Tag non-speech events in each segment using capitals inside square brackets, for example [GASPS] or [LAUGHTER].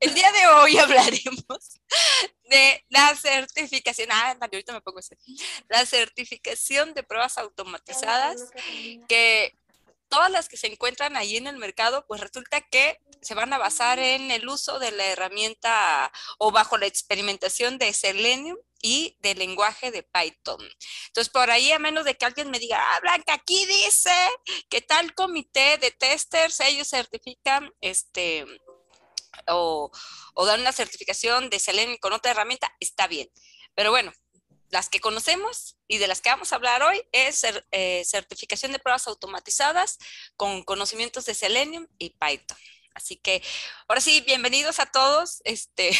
El día de hoy [LAUGHS] hablaremos de la certificación, ah, ahorita me pongo ese, la certificación de pruebas automatizadas que todas las que se encuentran ahí en el mercado, pues resulta que se van a basar en el uso de la herramienta o bajo la experimentación de Selenium y del lenguaje de Python. Entonces, por ahí, a menos de que alguien me diga, ah, Blanca, aquí dice que tal comité de testers, ellos certifican este, o, o dan una certificación de Selenium con otra herramienta, está bien. Pero bueno, las que conocemos y de las que vamos a hablar hoy es eh, certificación de pruebas automatizadas con conocimientos de Selenium y Python. Así que ahora sí, bienvenidos a todos. Este,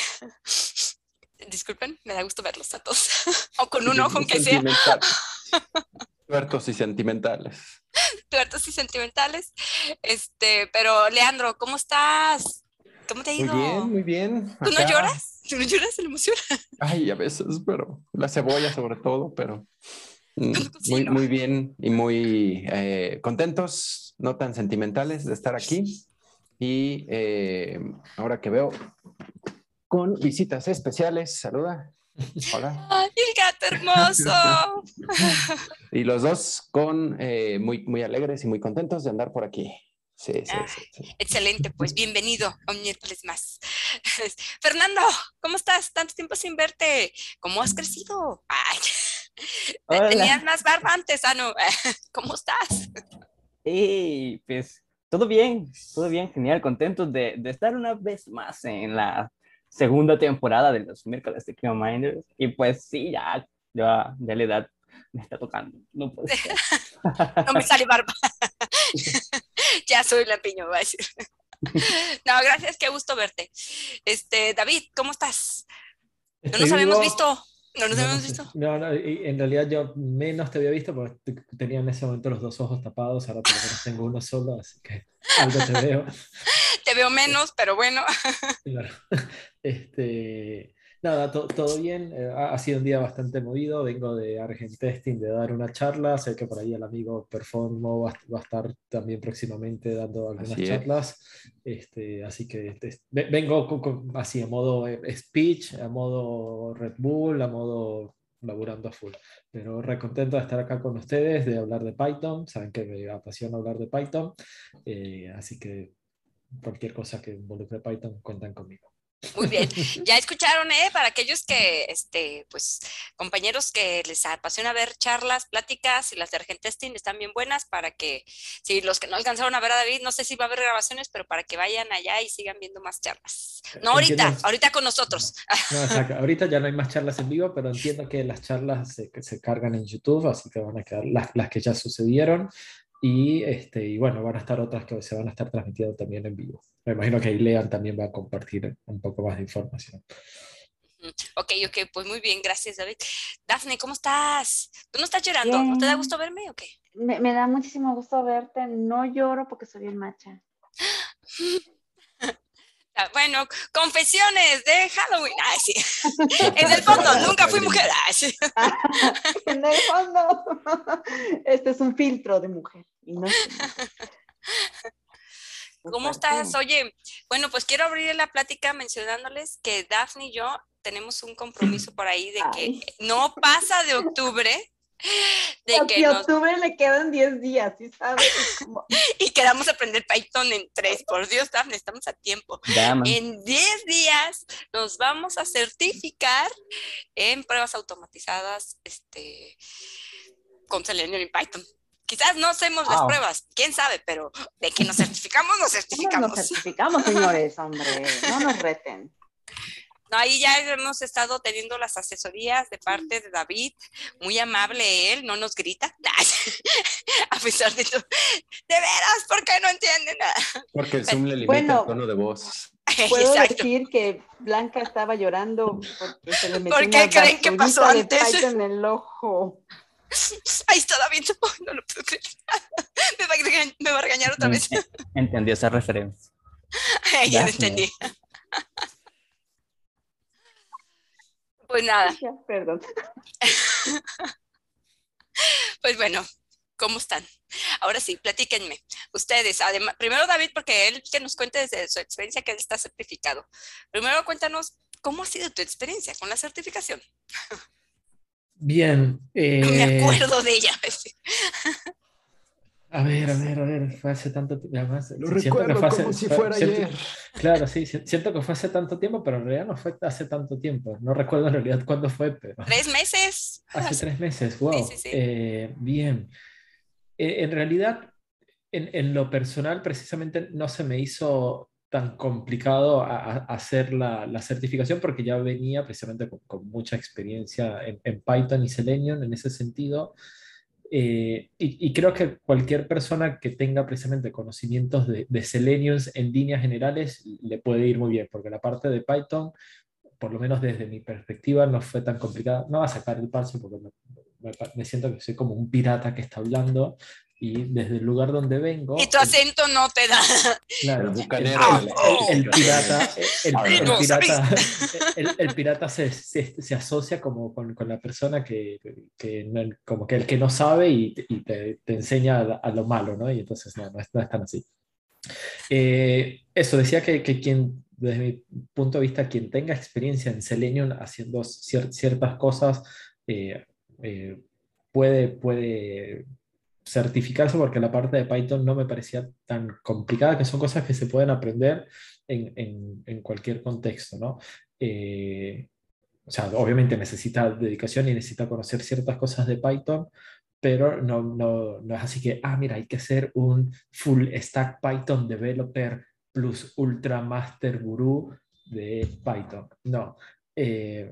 [LAUGHS] disculpen, me da gusto verlos a todos. [LAUGHS] o con un ojo aunque sea. [LAUGHS] Tuertos y sentimentales. Tuertos y sentimentales. Este, pero Leandro, ¿cómo estás? ¿Cómo te ha ido? Muy bien, muy bien. ¿Tú no lloras? ¿Tú no lloras de la emoción? Ay, a veces, pero la cebolla sobre todo, pero mm, muy, muy bien y muy eh, contentos, no tan sentimentales de estar aquí. Y eh, ahora que veo con visitas especiales, saluda. Hola. ¡Ay, el gato hermoso! [LAUGHS] y los dos con eh, muy, muy alegres y muy contentos de andar por aquí. Sí, sí, Ah, sí, Excelente, pues bienvenido a un miércoles más. [LAUGHS] Fernando, ¿cómo estás? Tanto tiempo sin verte. ¿Cómo has crecido? Ay, [LAUGHS] tenías más barba antes, ah, no. [LAUGHS] ¿Cómo estás? Y pues todo bien, todo bien, genial, contentos de, de estar una vez más en la segunda temporada de los miércoles de Clima Minders. Y pues sí, ya, ya, ya la edad me está tocando. No puedo ser. No me sale barba. [LAUGHS] ya soy lampiño, va a decir. [LAUGHS] No, gracias, qué gusto verte. Este, David, ¿cómo estás? No nos habíamos visto. No nos No, habíamos visto. No, no, en realidad yo menos te había visto porque te- tenía en ese momento los dos ojos tapados, ahora por lo menos tengo uno solo, así que algo te veo. [LAUGHS] Te veo menos, pero bueno. Claro. Este, nada, to- todo bien. eh, ha, sido un día bastante movido. Vengo de Argent Testing de dar una charla. Sé que por ahí el amigo Performo va, a- va a estar también próximamente dando algunas Así es. charlas. Este, así que este, ve- vengo co- co- así a modo eh, speech, a modo Red Bull, a modo laburando a full. Pero re contento de estar acá con ustedes, de hablar de Python. Saben que me apasiona hablar de Python. eh, así que cualquier cosa que involucre Python, cuentan conmigo. Muy bien. Ya escucharon, ¿eh? Para aquellos que, este, pues, compañeros que les apasiona ver charlas, pláticas y las de Argentesting están bien buenas para que, si los que no alcanzaron a ver a David, no sé si va a haber grabaciones, pero para que vayan allá y sigan viendo más charlas. No ahorita, Entiendo. ahorita con nosotros. No, exacto. Ahorita ya no hay más charlas en vivo, pero entiendo que las charlas se, que se cargan en YouTube, así que van a quedar las, las que ya sucedieron. Y, este, y bueno, van a estar otras que se van a estar transmitiendo también en vivo. Me imagino que Ilean también va a compartir un poco más de información. Ok, ok, pues muy bien, gracias, David. Dafne, ¿cómo estás? ¿Tú no estás llorando? ¿No te da gusto verme o qué? Me, me da muchísimo gusto verte. No lloro porque soy bien macha. [GASPS] [LAUGHS] Ah, Bueno, confesiones de Halloween. Ay, sí. [LAUGHS] En el fondo, nunca fui mujer. Ay, sí. [LAUGHS] en el fondo, [LAUGHS] este es un filtro de mujer. Y no ¿Cómo estás? Oye, bueno, pues quiero abrir la plática mencionándoles que Daphne y yo tenemos un compromiso por ahí de que Ay. no pasa de octubre, [LAUGHS] de que nos, octubre le quedan 10 días, ¿sí sabes? Como- [LAUGHS] y queramos aprender Python en tres. Por Dios, Daphne, estamos a tiempo. En 10 días nos vamos a certificar en pruebas automatizadas este, con Selenium y Python. Quizás no hacemos las pruebas, quién sabe, pero de que nos certificamos, nos ¿Cómo certificamos. nos certificamos, señores? Hombre, no nos reten. [LAUGHS] No, ahí ya hemos estado teniendo las asesorías de parte de David, muy amable él, no nos grita, [LAUGHS] a pesar de todo. De veras, ¿por qué no entienden nada? Porque el Zoom le limita Bueno. el tono de voz. [LAUGHS] Puedo Exacto. decir que Blanca estaba llorando porque se le metió ¿Por qué una creen que pasó antes? En el ojo. [LAUGHS] Ahí está David, no lo puedo creer. Me va a regañar, me va a regañar otra vez. En- Entendí esa referencia. ya lo entendí. Pues nada, Ya, [LAUGHS] perdón. [LAUGHS] pues bueno, ¿Cómo están? Ahora sí, platíquenme. Ustedes, además, primero David, porque él que nos cuente desde su experiencia que él está certificado. Primero cuéntanos, ¿cómo ha sido tu experiencia con la certificación? Bien. Eh... [LAUGHS] No me eh, acuerdo de ella. A ver, a ver, a ver, fue hace tanto tiempo. Lo recuerdo como si fuera ayer. Claro, sí, siento que fue hace tanto tiempo, pero en realidad no fue hace tanto tiempo. No recuerdo en realidad cuándo fue, pero... ¿Tres meses? Hace tres meses, wow. Sí, sí, eh, bien. Eh, en realidad, en, en, lo personal, precisamente no se me hizo tan complicado a, hacer la, la, certificación porque ya venía precisamente con, con mucha experiencia en, en, Python y Selenium en ese sentido. Eh, y, creo que cualquier persona que tenga precisamente conocimientos de, de en líneas generales le puede ir muy bien, porque la parte de Python, por lo menos desde mi perspectiva, no fue tan complicada. No va a sacar el paso porque me, siento que soy como un pirata que está hablando, y desde el lugar donde vengo. Y tu acento no te da. Claro, el, pirata, el, pirata, se, se, asocia como con, con, la persona que, que como que el que no sabe y, y te, te, enseña a, lo malo, ¿no? Y entonces no, no es, tan así. Eh, eso, decía que, que, quien, desde mi punto de vista, quien tenga experiencia en Selenium haciendo ciertas cosas, eh, eh, puede, puede certificarse porque la parte de Python no me parecía tan complicada, que son cosas que se pueden aprender en, en, en cualquier contexto, ¿no? Eh, o sea, obviamente necesita dedicación y necesita conocer ciertas cosas de Python, pero no, no, no es así que, ah, mira, hay que ser un full stack Python developer plus ultra master guru de Python. No, eh,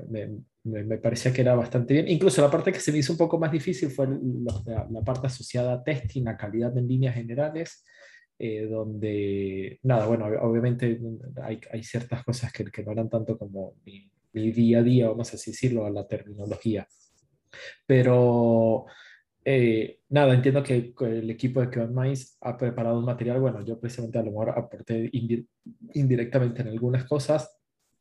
parecía que era bastante bien. Incluso la parte que se me hizo un poco más difícil fue la, parte asociada a testing, a calidad en líneas generales, eh, donde, nada, bueno, obviamente hay, hay ciertas cosas que, que, no eran tanto como mi, día a día, vamos a decirlo, a la terminología. Pero, eh, nada, entiendo que el equipo de Kevin Mais ha preparado un material, bueno, yo precisamente a lo mejor aporté indirectamente en algunas cosas,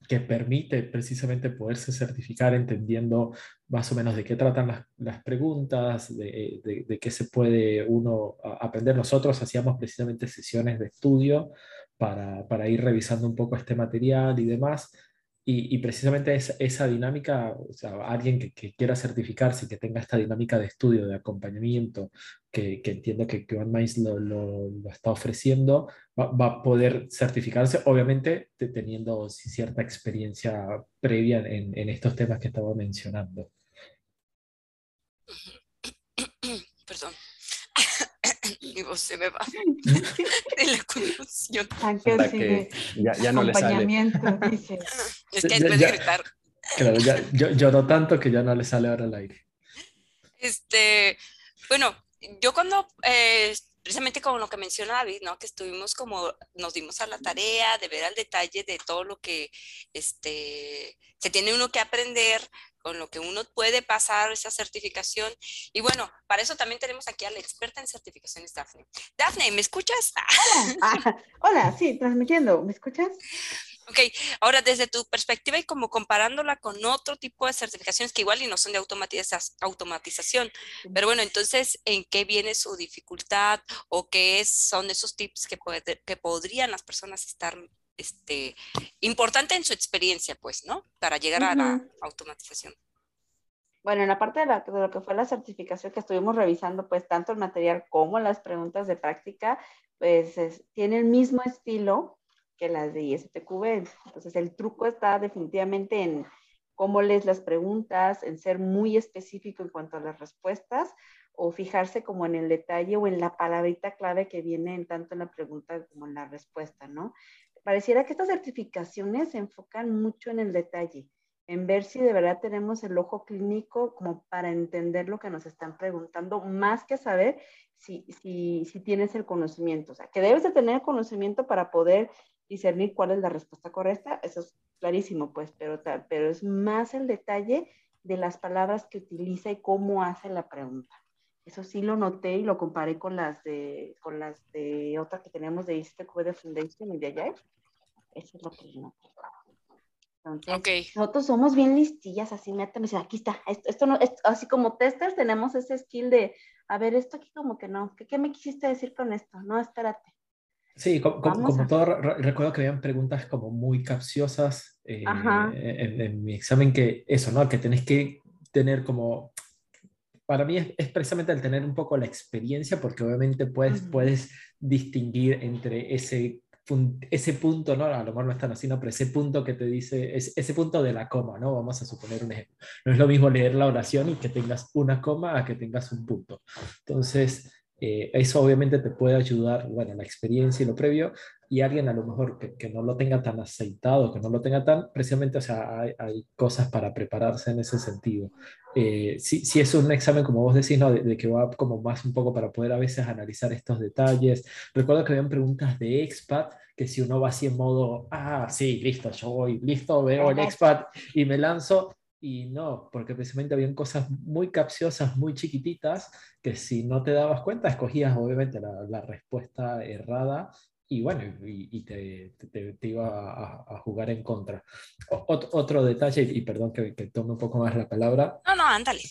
que permite precisamente poderse certificar entendiendo más o menos de qué tratan las, las preguntas, de, de, de, qué se puede uno aprender. Nosotros hacíamos precisamente sesiones de estudio para, para ir revisando un poco este material y demás. Y, precisamente esa, dinámica, o sea, alguien que, que, quiera certificarse y que tenga esta dinámica de estudio, de acompañamiento, que, que entiendo que, que One lo, lo, lo, está ofreciendo, va, va, a poder certificarse, obviamente teniendo cierta experiencia previa en, en estos temas que estaba mencionando. Perdón mi voz se me va [LAUGHS] de la confusión. Que ya, ya no le sale. [LAUGHS] Es que después de gritar. Claro, ya, yo, no tanto que ya no le sale ahora al aire. Este, bueno, yo cuando, eh, precisamente como lo que menciona David, ¿no? Que estuvimos como, nos dimos a la tarea de ver al detalle de todo lo que, este, se tiene uno que aprender con lo que uno puede pasar esa certificación. Y bueno, para eso también tenemos aquí a la experta en certificaciones, Dafne. Dafne, ¿me escuchas? [LAUGHS] Hola, ah, hola sí, transmitiendo, ¿me escuchas? Ok, ahora desde tu perspectiva y como comparándola con otro tipo de certificaciones que igual y no son de automatización, pero bueno, entonces, ¿en qué viene su dificultad o qué son esos tips que, puede, que podrían las personas estar este, importante en su experiencia, pues, ¿no? Para llegar a la automatización. Bueno, en la parte de, lo que fue la certificación que estuvimos revisando, pues tanto el material como las preguntas de práctica, pues tiene el mismo estilo que las de ISTQB. Entonces, el truco está definitivamente en cómo lees las preguntas, en ser muy específico en cuanto a las respuestas o fijarse como en el detalle o en la palabrita clave que viene en tanto en la pregunta como en la respuesta, ¿no? Pareciera que estas certificaciones se enfocan mucho en el detalle, en ver si de verdad tenemos el ojo clínico como para entender lo que nos están preguntando, más que saber si, si, si tienes el conocimiento. O sea, que debes de tener conocimiento para poder discernir cuál es la respuesta correcta, eso es clarísimo, pues, pero, pero es más el detalle de las palabras que utiliza y cómo hace la pregunta. Eso sí lo noté y lo comparé con las de, con las de otra que tenemos de ISTQ de Foundation y de allá. Eso es lo que yo Entonces, nosotros somos bien listillas, así me dicen, aquí está, esto, esto no, así como testers tenemos ese skill de, a ver, esto aquí como que no, ¿qué, qué me quisiste decir con esto? No, espérate. Sí, como, como, todo, recuerdo que habían preguntas como muy capciosas eh, en, en, mi examen, que eso, ¿no? Que tenés que tener como, para mí es, es, precisamente el tener un poco la experiencia, porque obviamente puedes, puedes distinguir entre ese ese punto, ¿no? A lo mejor no están así, ¿no? Pero ese punto que te dice, es, ese punto de la coma, ¿no? Vamos a suponer un ejemplo. No es lo mismo leer la oración y que tengas una coma a que tengas un punto. Entonces, eh, eso obviamente te puede ayudar, bueno, la experiencia y lo previo, y alguien a lo mejor que, que no lo tenga tan aceitado, que no lo tenga tan, precisamente, o sea, hay, hay cosas para prepararse en ese sentido. Eh, si, si, es un examen, como vos decís, ¿no? de, que va como más un poco para poder a veces analizar estos detalles. Recuerdo que habían preguntas de expat, que si uno va así en modo, ah, sí, listo, yo voy, listo, veo el expat y me lanzo, y no, porque precisamente habían cosas muy capciosas, muy chiquititas, que si no te dabas cuenta, escogías obviamente la, respuesta errada y bueno, y, te, te, iba a, jugar en contra. otro detalle, y, perdón que, tome un poco más la palabra. No, no, ándale.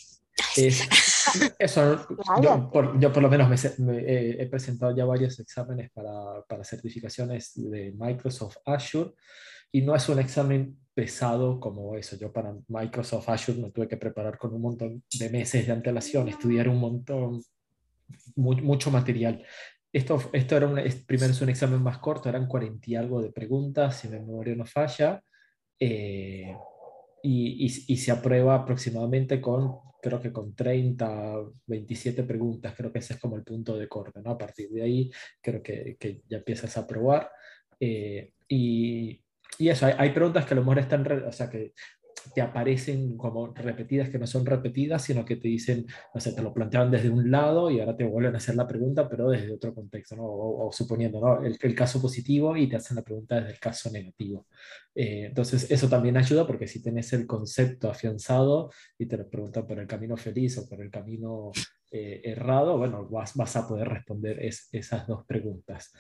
eso, [LAUGHS] yo por, yo por, lo menos me, he presentado ya varios exámenes para, para certificaciones de Microsoft Azure y no es un examen pesado como eso. Yo para Microsoft Azure me tuve que preparar con un montón de meses de antelación, estudiar un montón, mucho material. Esto, esto era un, primero es un examen más corto, eran 40 y algo de preguntas, si mi memoria no falla, eh, y, y, se aprueba aproximadamente con, creo que con 30, 27 preguntas, creo que ese es como el punto de corte, ¿no? A partir de ahí creo que, que ya empiezas a aprobar. Eh, y, y eso, hay, preguntas que a lo mejor están, o sea, que te aparecen como repetidas que no son repetidas, sino que te dicen, no sé, te lo planteaban desde un lado y ahora te vuelven a hacer la pregunta, pero desde otro contexto, ¿no? O, suponiendo, ¿no? El, el, caso positivo y te hacen la pregunta desde el caso negativo. Eh, entonces, eso también ayuda porque si tienes el concepto afianzado y te lo preguntan por el camino feliz o por el camino eh, errado, bueno, vas, vas a poder responder esas dos preguntas.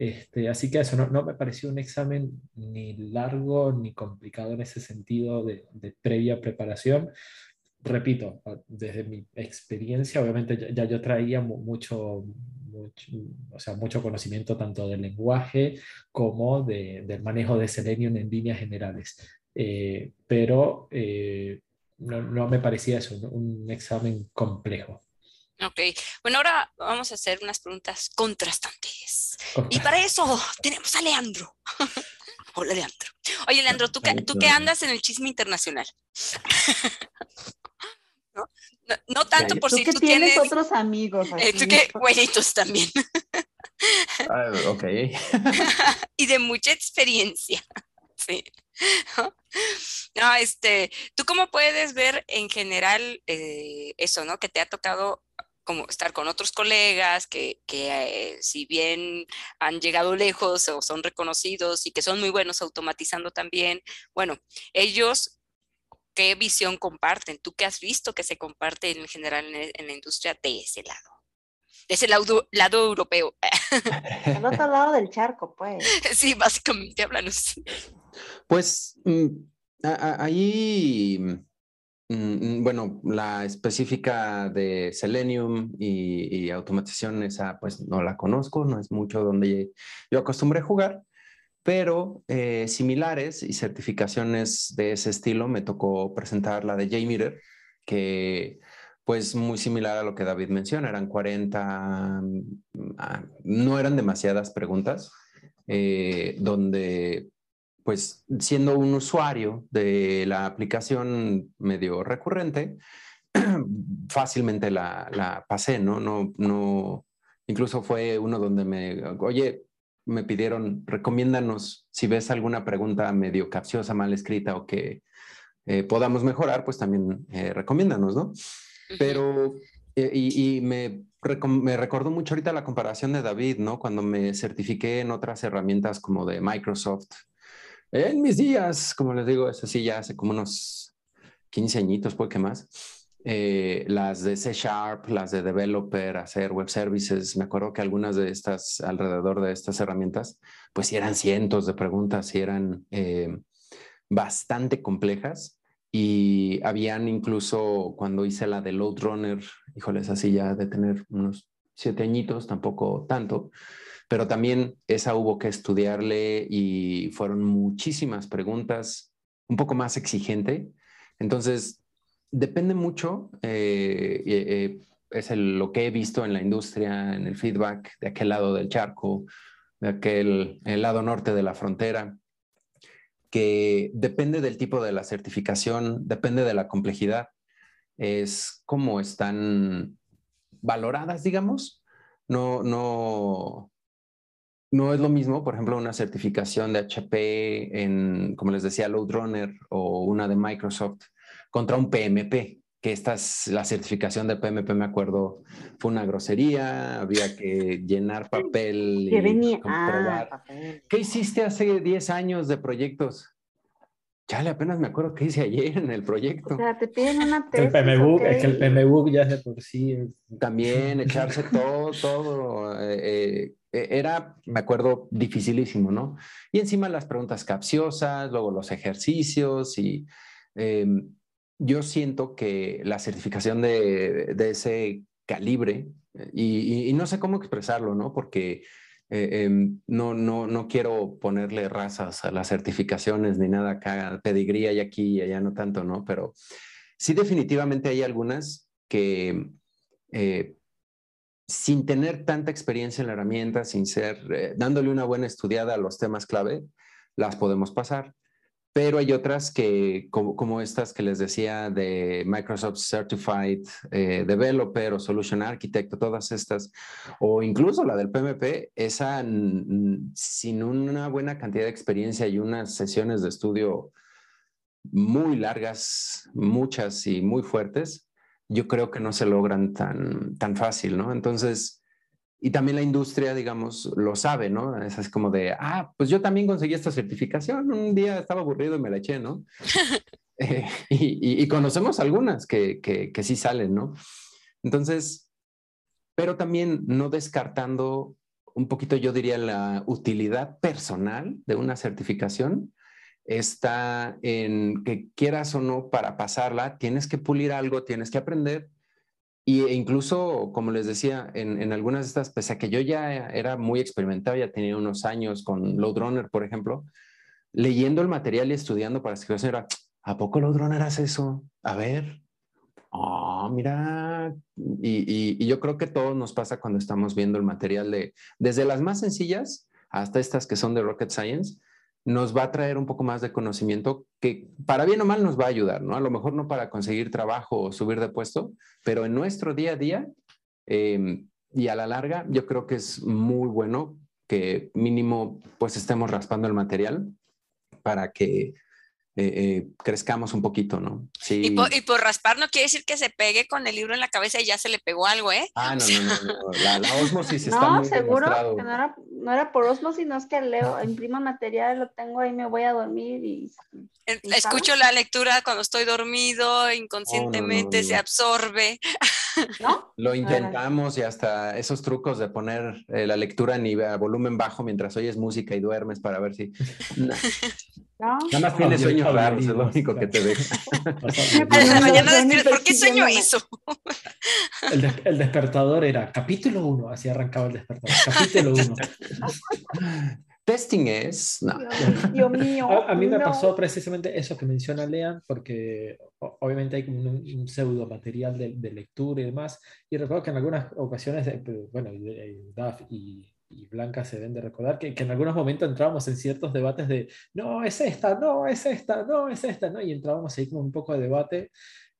Este, así que eso no, me pareció un examen ni largo ni complicado en ese sentido de, previa preparación. Repito, desde mi experiencia, obviamente ya, yo traía mucho, o sea, mucho conocimiento tanto del lenguaje como de, del manejo de Selenium en líneas generales. Eh, pero eh, no, me parecía eso, un examen complejo. Ok, bueno, ahora vamos a hacer unas preguntas contrastantes. Y para eso tenemos a Leandro. [LAUGHS] Hola, Leandro. Oye, Leandro, ¿tú, qué, ¿tú qué andas en el chisme internacional? [LAUGHS] ¿No? No, tanto por si tú tienes, otros amigos. Eh, tú qué güeritos también. Ah, ok. [LAUGHS] y de mucha experiencia. Sí. ¿No? este, ¿tú cómo puedes ver en general eh, eso, ¿no? Que te ha tocado como estar con otros colegas que, que eh, si bien han llegado lejos o son reconocidos y que son muy buenos automatizando también, bueno, ellos, ¿qué visión comparten? ¿Tú qué has visto que se comparte en general en, la industria de ese lado? De ese lado, lado europeo. [LAUGHS] Al otro lado del charco, pues. [LAUGHS] Sí, básicamente, háblanos. Pues mm, ahí bueno, la específica de Selenium y, automatización, esa pues no la conozco, no es mucho donde yo acostumbré jugar, pero eh, similares y certificaciones de ese estilo me tocó presentar la de JMeter, que pues muy similar a lo que David menciona, eran 40, mm, ah, no eran demasiadas preguntas, eh, donde pues siendo un usuario de la aplicación medio recurrente, [CLEARS THROAT] fácilmente la, la, pasé, ¿no? No, no, incluso fue uno donde me, oye, me pidieron, recomiéndanos si ves alguna pregunta medio capciosa, mal escrita o que eh, podamos mejorar, pues también eh, recomiéndanos, ¿no? Pero, eh, y, y me, me recordó mucho ahorita la comparación de David, ¿no? Cuando me certifiqué en otras herramientas como de Microsoft, en mis días, como les digo, eso sí, ya hace como unos 15 añitos, puede que más. Eh, las de C Sharp, las de Developer, hacer web services. Me acuerdo que algunas de estas, alrededor de estas herramientas, pues sí eran cientos de preguntas y eran eh, bastante complejas. y habían incluso cuando hice la de Load Runner, híjoles, así ya de tener unos siete añitos, tampoco tanto, pero también esa hubo que estudiarle y fueron muchísimas preguntas, un poco más exigente. Entonces, depende mucho, eh, eh, es lo que he visto en la industria, en el feedback de aquel lado del charco, de aquel el lado norte de la frontera que depende del tipo de la certificación, depende de la complejidad, es cómo están valoradas, digamos. No, no, no es lo mismo, por ejemplo, una certificación de HP en, como les decía, Loadrunner o una de Microsoft contra un PMP que esta es la certificación de PMP, me acuerdo, fue una grosería, había que llenar papel y venía? Ah, ¿Qué hiciste hace 10 años de proyectos? Chale, apenas me acuerdo qué hice ayer en el proyecto. O sea, te piden una [LAUGHS] tesis. El PMBOK, es que el PMBOK ya es de por sí. También echarse [LAUGHS] todo, todo. Eh, eh, era, me acuerdo, dificilísimo, ¿no? Y encima las preguntas capciosas, luego los ejercicios y em, yo siento que la certificación de, ese calibre, eh, y, no sé cómo expresarlo, ¿no? Porque eh, em, no, no, no quiero ponerle razas a las certificaciones ni nada acá, pedigría y aquí y allá no tanto, ¿no? Pero sí definitivamente hay algunas que eh, sin tener tanta experiencia en la herramienta, sin ser, dándole una buena estudiada a los temas clave, las podemos pasar. Pero hay otras que, como, estas que les decía de Microsoft Certified eh, Developer o Solution Architect, todas estas, o incluso la del PMP, esa sin una buena cantidad de experiencia y unas sesiones de estudio muy largas, muchas y muy fuertes, yo creo que no se logran tan, tan fácil, ¿no? Entonces, y también la industria, digamos, lo sabe, ¿no? Es, es como de, ah, pues yo también conseguí esta certificación, un día estaba aburrido y me la eché, ¿no? [LAUGHS] Eh, y, y, conocemos algunas que, que, que sí salen, ¿no? Entonces, pero también no descartando un poquito, yo diría, la utilidad personal de una certificación está en que quieras o no para pasarla, tienes que pulir algo, tienes que aprender y e incluso, como les decía, en, algunas de estas, pese a que yo ya era muy experimentado, ya tenía unos años con Loadrunner, por ejemplo, leyendo el material y estudiando para escribir, era, ¿a poco Loadrunner hace eso? A ver. Oh, mira. Y, y, yo creo que todo nos pasa cuando estamos viendo el material de, desde las más sencillas hasta estas que son de Rocket Science, nos va a traer un poco más de conocimiento que para bien o mal nos va a ayudar, ¿no? A lo mejor no para conseguir trabajo o subir de puesto, pero en nuestro día a día em, y a la larga yo creo que es muy bueno que mínimo pues estemos raspando el material para que eh, eh, crezcamos un poquito, ¿no? Sí. Y por, y, por, raspar no quiere decir que se pegue con el libro en la cabeza y ya se le pegó algo, ¿eh? Ah, [LAUGHS] no, no, no, La, la, osmosis está no, seguro que no era, no era por osmosis, no es que leo, imprimo material, lo tengo ahí, me voy a dormir y... Escucho la lectura cuando estoy dormido, inconscientemente se absorbe. [LAUGHS] ¿No? Lo intentamos y hasta esos trucos de poner eh, la lectura a volumen bajo mientras oyes música y duermes para ver si... [LAUGHS] Nada más tienes es lo único que te deja. ¿por qué sueño eso? El, despertador era capítulo 1, así arrancaba el despertador. Capítulo 1. [LAUGHS] Testing es. No. Dios mío. A, mí me pasó precisamente eso que menciona Lean, porque obviamente hay como un, pseudo material de, lectura y demás. Y recuerdo que en algunas ocasiones, bueno, DAF y y Blanca se ven de recordar que, que, en algunos momentos entrábamos en ciertos debates de, no, es esta, no, es esta, no, es esta, ¿no? Y entrábamos ahí como un poco de debate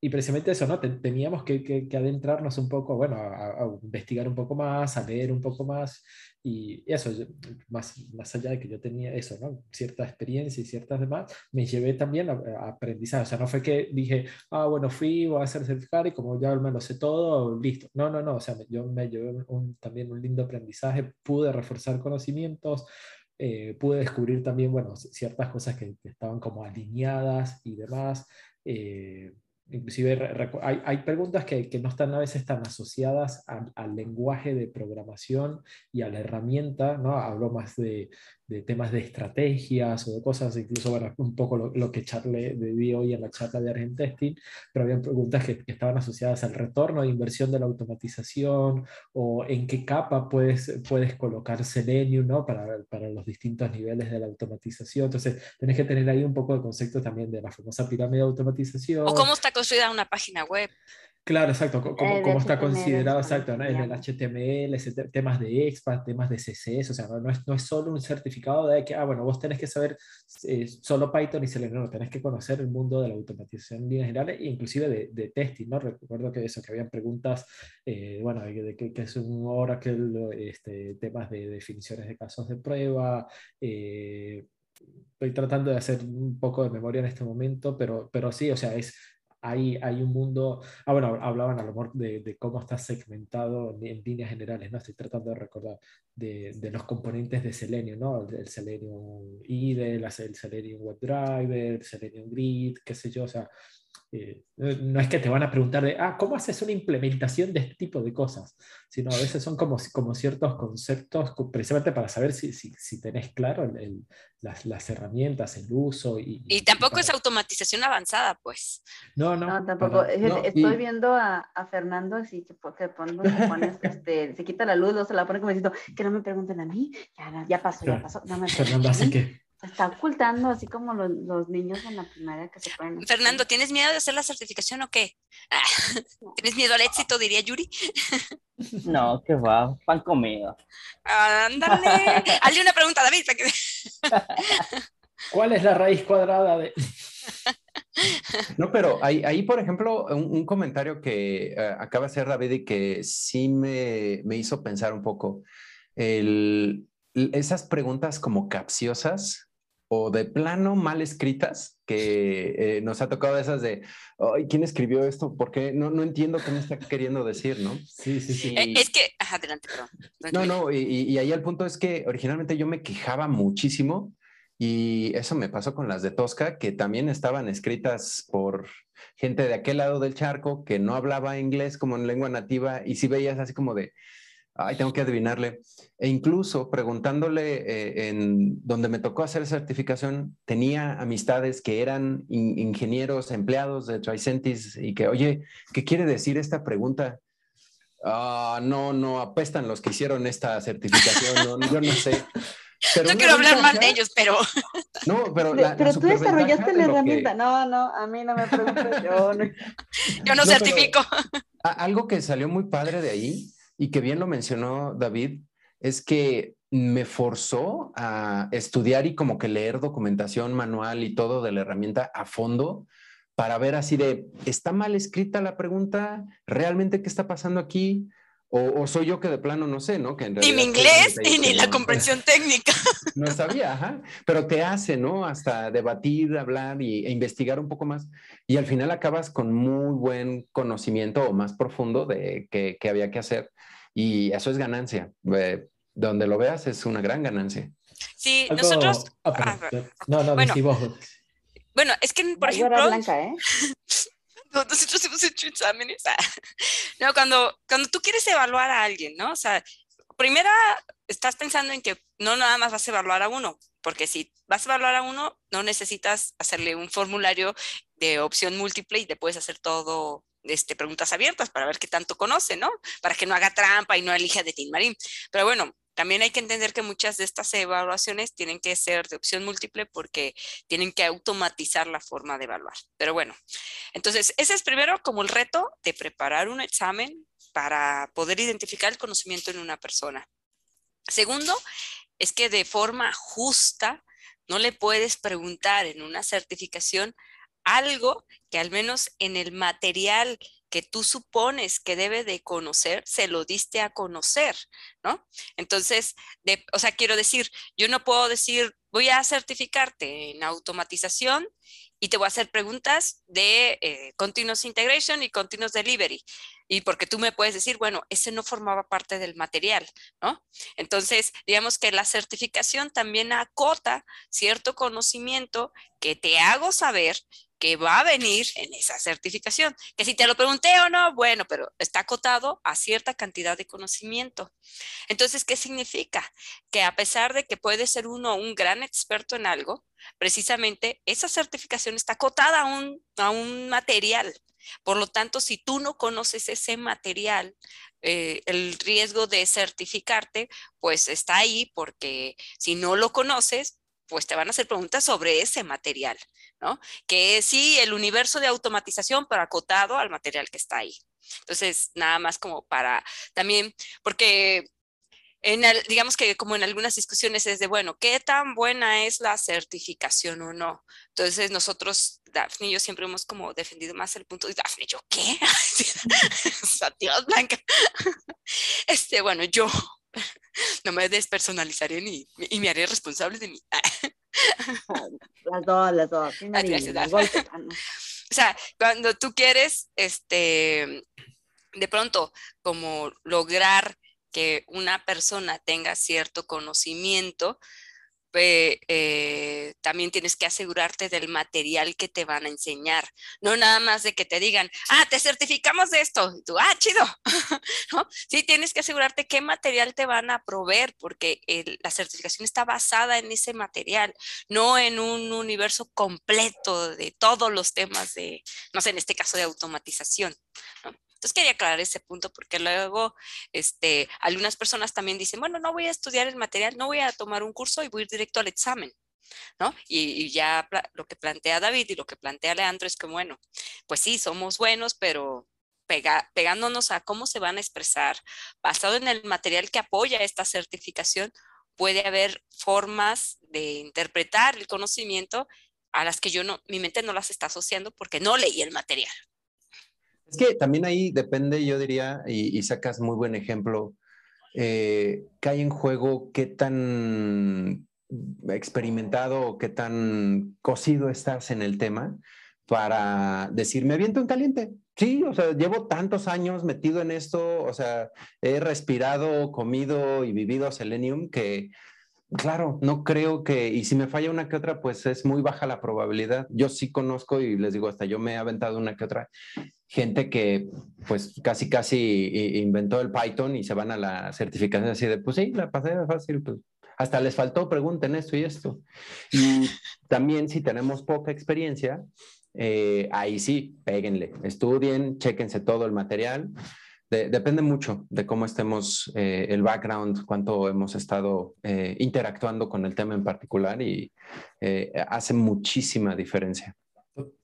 y precisamente eso, ¿no? Teníamos que, que, que adentrarnos un poco, bueno, a, investigar un poco más, a leer un poco más, y eso, más, más allá de que yo tenía eso, ¿no? Cierta experiencia y ciertas demás, me llevé también a, aprendizaje, o sea, no fue que dije, ah, bueno, fui, voy a hacer certificado y como ya me lo sé todo, listo. No, no, no, o sea, yo me llevé un, también un lindo aprendizaje, pude reforzar conocimientos, eh, pude descubrir también, bueno, ciertas cosas que, estaban como alineadas y demás. Eh, inclusive hay, hay preguntas que, que, no están a veces tan asociadas al, lenguaje de programación y a la herramienta, ¿no? Hablo más de, de temas de estrategias o de cosas, incluso bueno, [LAUGHS] un poco lo, que Charle vi hoy en la charla de Argentesting, pero había preguntas que, estaban asociadas al retorno de inversión de la automatización o en qué capa puedes, puedes colocar Selenium ¿no? para, para los distintos niveles de la automatización. Entonces, tenés que tener ahí un poco de concepto también de la famosa pirámide de automatización. O cómo está construida una página web. Claro, exacto, cómo, está considerado exacto, en el HTML, temas de EXPAT, temas de CSS, o sea, no, es, no es solo un certificado de que, ah, bueno, vos tenés que saber eh, solo Python y Selenium, no, tenés que conocer el mundo de la automatización en líneas generales, inclusive de, de testing, ¿no? Recuerdo que eso, que habían preguntas, eh, bueno, de, que, es un Oracle, este, temas de definiciones de casos de prueba, eh, estoy tratando de hacer un poco de memoria en este momento, pero, pero sí, o sea, es hay, hay un mundo, ah, bueno, hablaban a lo mejor de, cómo está segmentado en, líneas generales, ¿no? Estoy tratando de recordar de, los componentes de Selenium, ¿no? El, Selenium IDE, el Selenium WebDriver, el Selenium Grid, qué sé yo, o sea, eh, no es que te van a preguntar de, ah, ¿cómo haces una implementación de este tipo de cosas? Sino a veces son como, como ciertos conceptos precisamente para saber si, si, si tenés claro el, las, las, herramientas, el uso. Y, y tampoco es automatización avanzada, pues. No, no. no tampoco. Estoy viendo a, a, Fernando así que, que pones, [LAUGHS] este, se quita la luz, o se la pone como diciendo, que no me pregunten a mí, ya, ya pasó, ya pasó. No me Fernando hace que está ocultando, así como los, los, niños en la primaria que se ponen. Fernando, ¿tienes miedo de hacer la certificación o qué? [LAUGHS] ¿Tienes miedo al éxito, diría Yuri? [LAUGHS] No, que va, pan comido. Ándale. [LAUGHS] Hazle una pregunta, David. ¿Cuál es la raíz cuadrada de.? No, pero ahí, ahí por ejemplo, un, comentario que eh, acaba de hacer David y que sí me, me hizo pensar un poco. El, esas preguntas como capciosas o de plano mal escritas, que eh, nos ha tocado esas de, Ay, ¿quién escribió esto? Porque no, no entiendo qué me está queriendo decir, ¿no? Sí, sí, sí. Eh, es que, adelante, perdón. No, no, y, y, ahí el punto es que originalmente yo me quejaba muchísimo y eso me pasó con las de Tosca, que también estaban escritas por gente de aquel lado del charco que no hablaba inglés como en lengua nativa y si veías así como de, Ay, tengo que adivinarle. E incluso preguntándole eh, en donde me tocó hacer certificación, tenía amistades que eran ingenieros, empleados de Tricentis y que, oye, ¿qué quiere decir esta pregunta? Ah, no, no, apestan los que hicieron esta certificación, yo no sé. no quiero hablar mal de ellos, pero... No, pero... pero tú desarrollaste la herramienta. No, no, a mí no me preguntes, yo no... Yo no, certifico. algo que salió muy padre de ahí y que bien lo mencionó David, es que me forzó a estudiar y como que leer documentación manual y todo de la herramienta a fondo para ver así de, ¿está mal escrita la pregunta? ¿Realmente qué está pasando aquí? O, soy yo que de plano no sé, ¿no? Que ni mi inglés y ni la comprensión [LAUGHS] técnica. No sabía, ajá. Pero te hace, ¿no? Hasta debatir, hablar y, e investigar un poco más. Y al final acabas con muy buen conocimiento o más profundo de qué, qué había que hacer. Y eso es ganancia. donde lo veas es una gran ganancia. Sí, nosotros... Ah, ah, no, no, bueno, bueno, es que, por ejemplo... Blanca, ¿eh? [LAUGHS] nosotros hemos hecho exámenes. Ah, no, cuando, cuando tú quieres evaluar a alguien, ¿no? O sea, primera, estás pensando en que no nada más vas a evaluar a uno, porque si vas a evaluar a uno, no necesitas hacerle un formulario de opción múltiple y te puedes hacer todo este, preguntas abiertas para ver qué tanto conoce, ¿no? Para que no haga trampa y no elija de Tim Marín. Pero bueno, también hay que entender que muchas de estas evaluaciones tienen que ser de opción múltiple porque tienen que automatizar la forma de evaluar. Pero bueno, entonces ese es primero como el reto de preparar un examen para poder identificar el conocimiento en una persona. Segundo, es que de forma justa no le puedes preguntar en una certificación algo que al menos en el material que tú supones que debe de conocer, se lo diste a conocer, ¿no? Entonces, o sea, quiero decir, yo no puedo decir, voy a certificarte en automatización y te voy a hacer preguntas de eh, continuous integration y continuous delivery. Y porque tú me puedes decir, bueno, ese no formaba parte del material, ¿no? Entonces, digamos que la certificación también acota cierto conocimiento que te hago saber que va a venir en esa certificación. Que si te lo pregunté o no, bueno, pero está acotado a cierta cantidad de conocimiento. Entonces, ¿qué significa? Que a pesar de que puede ser uno un gran experto en algo, precisamente esa certificación está acotada a un, a un material. Por lo tanto, si tú no conoces ese material, eh, el riesgo de certificarte, pues está ahí porque si no lo conoces, pues te van a hacer preguntas sobre ese material, ¿no? Que sí el universo de automatización, pero acotado al material que está ahí. Entonces, nada más como para también, porque en digamos que como en algunas discusiones es de, bueno, ¿qué tan buena es la certificación o no? Entonces nosotros, Daphne y yo siempre hemos como defendido más el punto de, Daphne, ¿yo qué? [LAUGHS] Dios blanca. [LAUGHS] Este, bueno, yo [LAUGHS] no me despersonalizaré ni y me haré responsable de mí. [LAUGHS] las dos, las dos. [LAUGHS] O sea, cuando tú quieres, este, de pronto, como lograr que una persona tenga cierto conocimiento, eh, también tienes que asegurarte del material que te van a enseñar. No nada más de que te digan, ah, te certificamos de esto. tú, ah, chido. [LAUGHS] ¿No? Sí, tienes que asegurarte qué material te van a proveer, porque la certificación está basada en ese material, no en un universo completo de todos los temas de, no sé, en este caso de automatización. ¿no? Entonces quería aclarar ese punto porque luego este, algunas personas también dicen, bueno, no voy a estudiar el material, no voy a tomar un curso y voy a ir directo al examen. ¿No? Y, ya lo que plantea David y lo que plantea Leandro es que, bueno, pues sí, somos buenos, pero pegándonos a cómo se van a expresar, basado en el material que apoya esta certificación, puede haber formas de interpretar el conocimiento a las que yo no, mi mente no las está asociando porque no leí el material. Es que también ahí depende, yo diría, y, sacas muy buen ejemplo, eh, hay en juego qué tan experimentado o qué tan cocido estás en el tema para decir, me viento en caliente. Sí, o sea, llevo tantos años metido en esto, o sea, he respirado, comido y vivido Selenium que Claro, no creo que, y si me falla una que otra, pues es muy baja la probabilidad. Yo sí conozco y les digo, hasta yo me he aventado una que otra gente que pues casi casi inventó el Python y se van a la certificación así de, pues sí, la pasé fácil, pues hasta les faltó, pregunten esto y esto. Y también si tenemos poca experiencia, eh, ahí sí, péguenle, estudien, chéquense todo el material depende mucho de cómo estemos, eh, el background, cuánto hemos estado eh, interactuando con el tema en particular y eh, hace muchísima diferencia.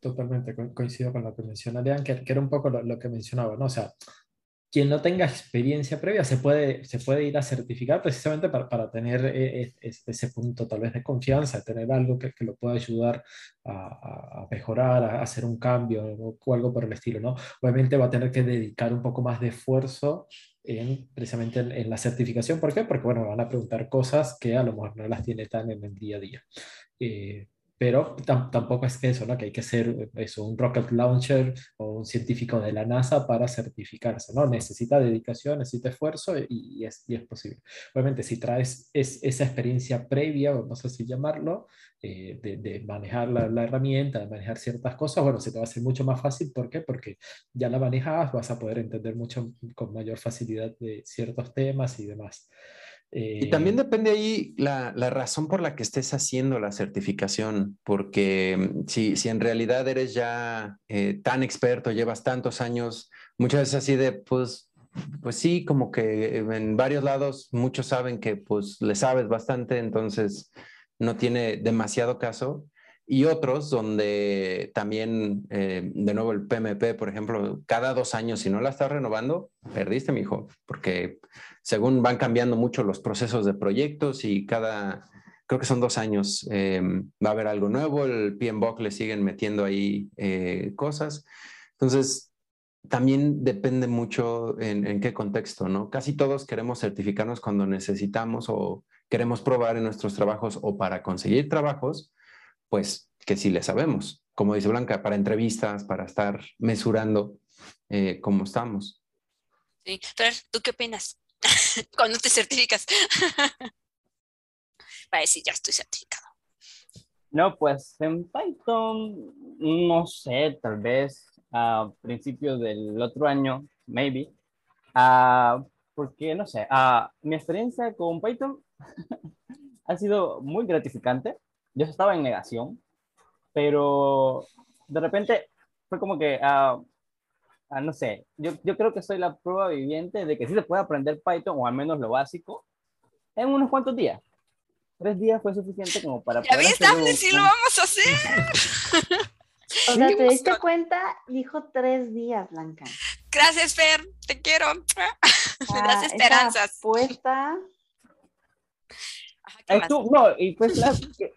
Totalmente, coincido con lo que menciona Lean, que, era un poco lo, lo, que mencionaba, ¿no? O sea, quien no tenga experiencia previa se puede, se puede ir a certificar precisamente para, para tener e, e, ese punto tal vez de confianza, tener algo que, que lo pueda ayudar a, a, mejorar, a hacer un cambio o, algo por el estilo, ¿no? Obviamente va a tener que dedicar un poco más de esfuerzo en, precisamente en, la certificación. ¿Por qué? Porque, bueno, van a preguntar cosas que a lo mejor no las tiene tan en el día a día. Eh, pero tampoco es que eso, ¿no? Que hay que ser eso, un rocket launcher o un científico de la NASA para certificarse, ¿no? Necesita dedicación, necesita esfuerzo y, es, y es, posible. Obviamente, si traes es, esa experiencia previa, o no sé si llamarlo, eh, de, de, manejar la, la, herramienta, de manejar ciertas cosas, bueno, se te va a hacer mucho más fácil. ¿Por qué? Porque ya la manejas, vas a poder entender mucho con mayor facilidad de ciertos temas y demás y también eh, depende ahí la, la, razón por la que estés haciendo la certificación, porque mm, si, si en realidad eres ya eh, tan experto, llevas tantos años, muchas veces así de, pues, pues sí, como que en varios lados muchos saben que pues le sabes bastante, entonces no tiene demasiado caso. Y otros donde también, eh, de nuevo, el PMP, por ejemplo, cada dos años, si no la estás renovando, perdiste, mi hijo, porque según van cambiando mucho los procesos de proyectos y cada, creo que son dos años, eh, va a haber algo nuevo, el PMBOK le siguen metiendo ahí eh, cosas. Entonces, también depende mucho en, qué contexto, ¿no? Casi todos queremos certificarnos cuando necesitamos o queremos probar en nuestros trabajos o para conseguir trabajos, pues que sí le sabemos, como dice Blanca, para entrevistas, para estar mesurando eh, cómo estamos. Sí, ¿tú qué opinas [LAUGHS] cuando te certificas? [LAUGHS] para decir, ya estoy certificado. No, pues en Python no sé, tal vez a principios del otro año, maybe, uh, porque no sé, uh, mi experiencia con Python [LAUGHS] ha sido muy gratificante. Yo estaba en negación, pero de repente fue como que, uh, no sé, yo, yo creo que soy la prueba viviente de que sí se puede aprender Python, o al menos lo básico, en unos cuantos días. Tres días fue suficiente como para... Ya ves, Daphne, sí lo vamos a hacer. o sea, te diste cuenta, dijo tres días, Blanca. Gracias, Fer, te quiero. [LAUGHS] Me das ah, esperanzas. Puesta. no, y pues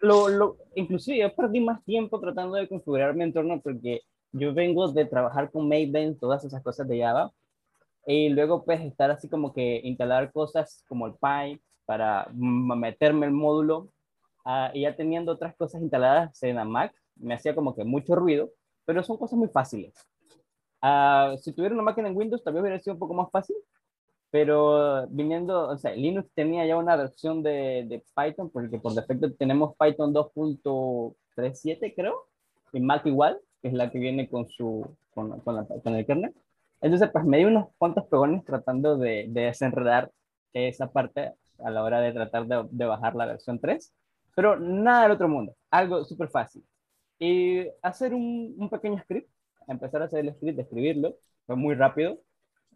lo, lo, inclusive yo perdí más tiempo tratando de configurar mi entorno porque yo vengo de trabajar con Maven, todas esas cosas de Java, y luego pues estar así como que instalar cosas como el Py, para meterme el módulo uh, y ya teniendo otras cosas instaladas en la Mac, me hacía como que mucho ruido, pero son cosas muy fáciles. Uh, si tuviera una máquina en Windows, vez hubiera sido un poco más fácil, pero viniendo, o sea, Linux tenía ya una versión de, de Python, porque por defecto tenemos Python 2.37, creo, y Mac igual, que es la que viene con, su, con, con, la, con el kernel. Entonces, pues me di unos cuantos pegones tratando de, de desenredar esa parte a la hora de tratar de, bajar la versión 3, pero nada del otro mundo, algo súper fácil. Y hacer un, pequeño script, empezar a hacer el script, escribirlo, fue muy rápido.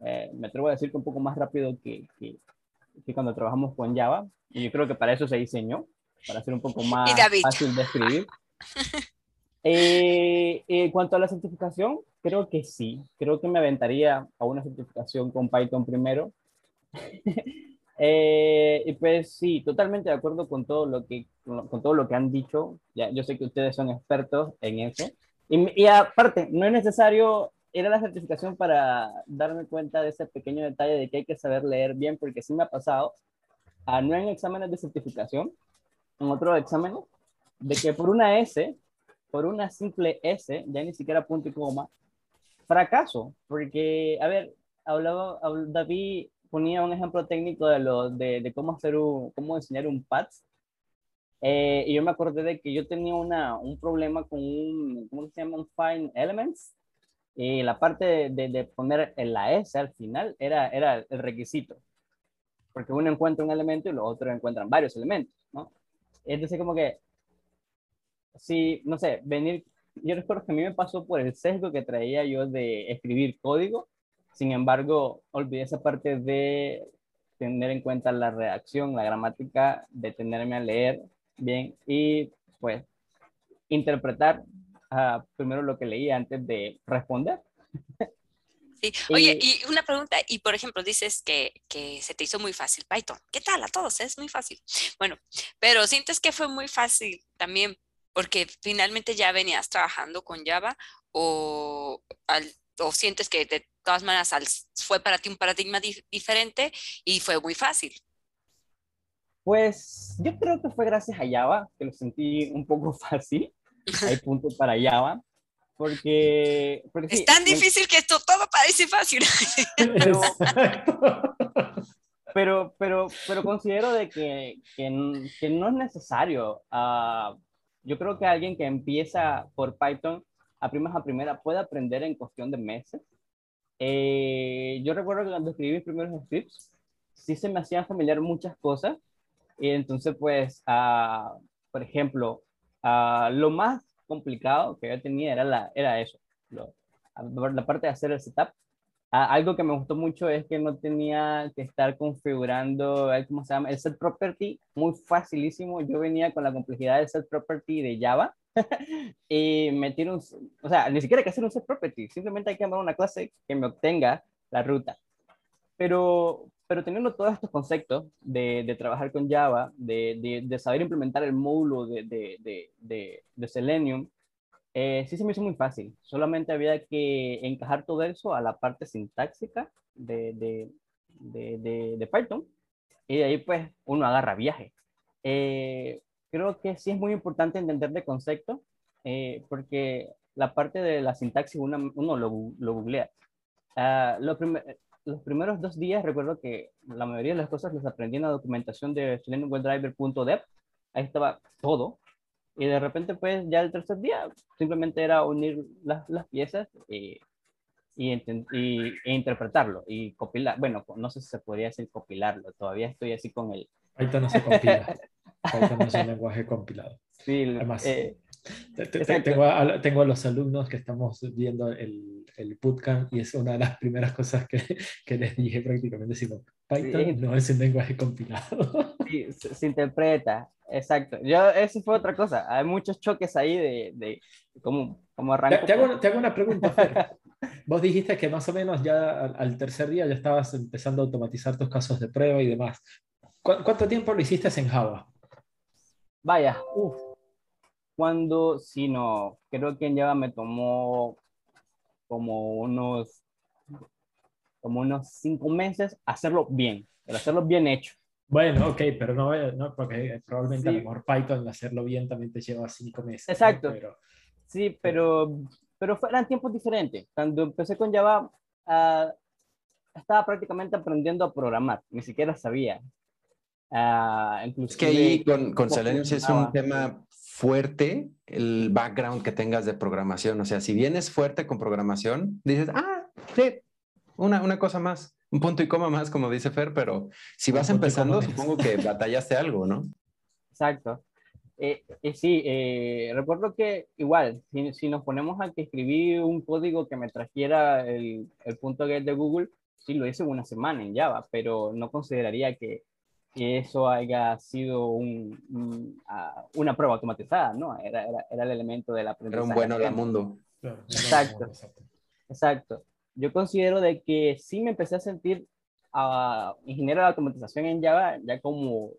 Eh, me atrevo a decir que un poco más rápido que, que, cuando trabajamos con Java. Y yo creo que para eso se diseñó, para hacer un poco [LAUGHS] más fácil de escribir. [LAUGHS] Eh, en cuanto a la certificación, creo que sí. Creo que me aventaría a una certificación con Python primero. [LAUGHS] Eh, y pues sí, totalmente de acuerdo con todo lo que, con, todo lo que han dicho. Ya, yo sé que ustedes son expertos en eso. Y, y, aparte, no es necesario ir a la certificación para darme cuenta de ese pequeño detalle de que hay que saber leer bien, porque sí me ha pasado, a, no en exámenes de certificación, en otros exámenes, de que por una S, por una simple S, ya ni siquiera punto y coma, fracaso, porque, a ver, hablaba, David ponía un ejemplo técnico de, lo, de, de cómo hacer un, cómo diseñar un patch. Eh, y yo me acordé de que yo tenía una, un problema con un, ¿cómo se llama? Un Find Elements. Y la parte de, de, poner la S al final era, era el requisito. Porque uno encuentra un elemento y los otros encuentran varios elementos, ¿no? Entonces como que, si, no sé, venir, yo recuerdo que a mí me pasó por el sesgo que traía yo de escribir código sin embargo, olvidé esa parte de tener en cuenta la redacción, la gramática, detenerme a leer bien y pues interpretar uh, primero lo que leí antes de responder. [LAUGHS] Sí. Oye, y una pregunta, y por ejemplo, dices que, que, se te hizo muy fácil Python. ¿Qué tal a todos? Es muy fácil. Bueno, pero sientes que fue muy fácil también porque finalmente ya venías trabajando con Java o, al, o sientes que de todas maneras fue para ti un paradigma diferente y fue muy fácil. Pues yo creo que fue gracias a Java que lo sentí un poco [LAUGHS] fácil. Hay punto para Java. Porque, es tan difícil que esto todo parece fácil. [LAUGHS] Pero, pero, pero, considero de que, que, no es necesario. Uh, yo creo que alguien que empieza por Python a primas a primera puede aprender en cuestión de meses. Eh, yo recuerdo que cuando escribí mis primeros scripts, sí se me hacían familiar muchas cosas. Y entonces, pues, uh, por ejemplo, uh, lo más complicado que yo tenía era, la, era eso, lo, la parte de hacer el setup. Algo que me gustó mucho es que no tenía que estar configurando, ¿cómo se llama? El set property, muy facilísimo. Yo venía con la complejidad del set property de Java [LAUGHS] y metieron, o sea, ni siquiera hay que hacer un set property, simplemente hay que llamar una clase que me obtenga la ruta. Pero, pero teniendo todos estos conceptos de, de trabajar con Java, de, de, saber implementar el módulo de, de Selenium, eh, sí se me hizo muy fácil. Solamente había que encajar todo eso a la parte sintáxica de, de Python y de ahí pues uno agarra viaje. Eh, creo que sí es muy importante entender de concepto, eh, porque la parte de la sintaxis uno, uno lo, lo, googlea. Uh, lo los primeros dos días recuerdo que la mayoría de las cosas las aprendí en la documentación de seleniumwebdriver.dev. Ahí estaba todo. Y de repente, pues ya el tercer día simplemente era unir las, las piezas y, y, y, e interpretarlo y compilar. Bueno, no sé si se podría decir compilarlo, todavía estoy así con el... Python no se compila. [LAUGHS] Python no es un lenguaje compilado. Sí, Además, eh, tengo, a, tengo a los alumnos que estamos viendo el, el bootcamp y es una de las primeras cosas que, [LAUGHS] que les dije prácticamente. Digo, Python Sí. no es un lenguaje compilado. [LAUGHS] Sí, se, se interpreta, exacto. Yo, eso fue otra cosa. Hay muchos choques ahí de, de cómo, cómo Te, arranco. te hago, te hago una pregunta, Fer. [LAUGHS] Vos dijiste que más o menos ya al, al tercer día ya estabas empezando a automatizar tus casos de prueba y demás. ¿Cu- ¿Cuánto tiempo lo hiciste en Java? Vaya, uff. Cuando, sí, no, creo que en Java me tomó como unos, como unos cinco meses hacerlo bien, pero hacerlo bien hecho. Bueno, ok, pero no, eh, no porque probablemente a Sí. lo mejor Python hacerlo bien también te lleva cinco meses. ¿no? Exacto. Pero, Sí, pero, pero eran tiempos diferentes. Cuando empecé con Java, ah, estaba prácticamente aprendiendo a programar, ni siquiera sabía. Ah, Es que ahí con, con Selenium sí es un tema fuerte el background que tengas de programación. O sea, si vienes fuerte con programación, dices, ah, sí, una, una cosa más, un punto y coma más, como dice Fer, pero si vas empezando, supongo que [LAUGHS] batallaste algo, ¿no? Exacto. Eh, eh, sí, eh, recuerdo que igual, si, si nos ponemos a que escribí un código que me trajera el, el punto get de Google, sí lo hice en una semana en Java, pero no consideraría que, que eso haya sido un, un, una prueba automatizada, ¿no? Era, era, era el elemento del Era aprendizaje. un buen hola mundo. Exacto. exacto. Yo considero de que sí me empecé a sentir ah, ingeniero de automatización en Java ya como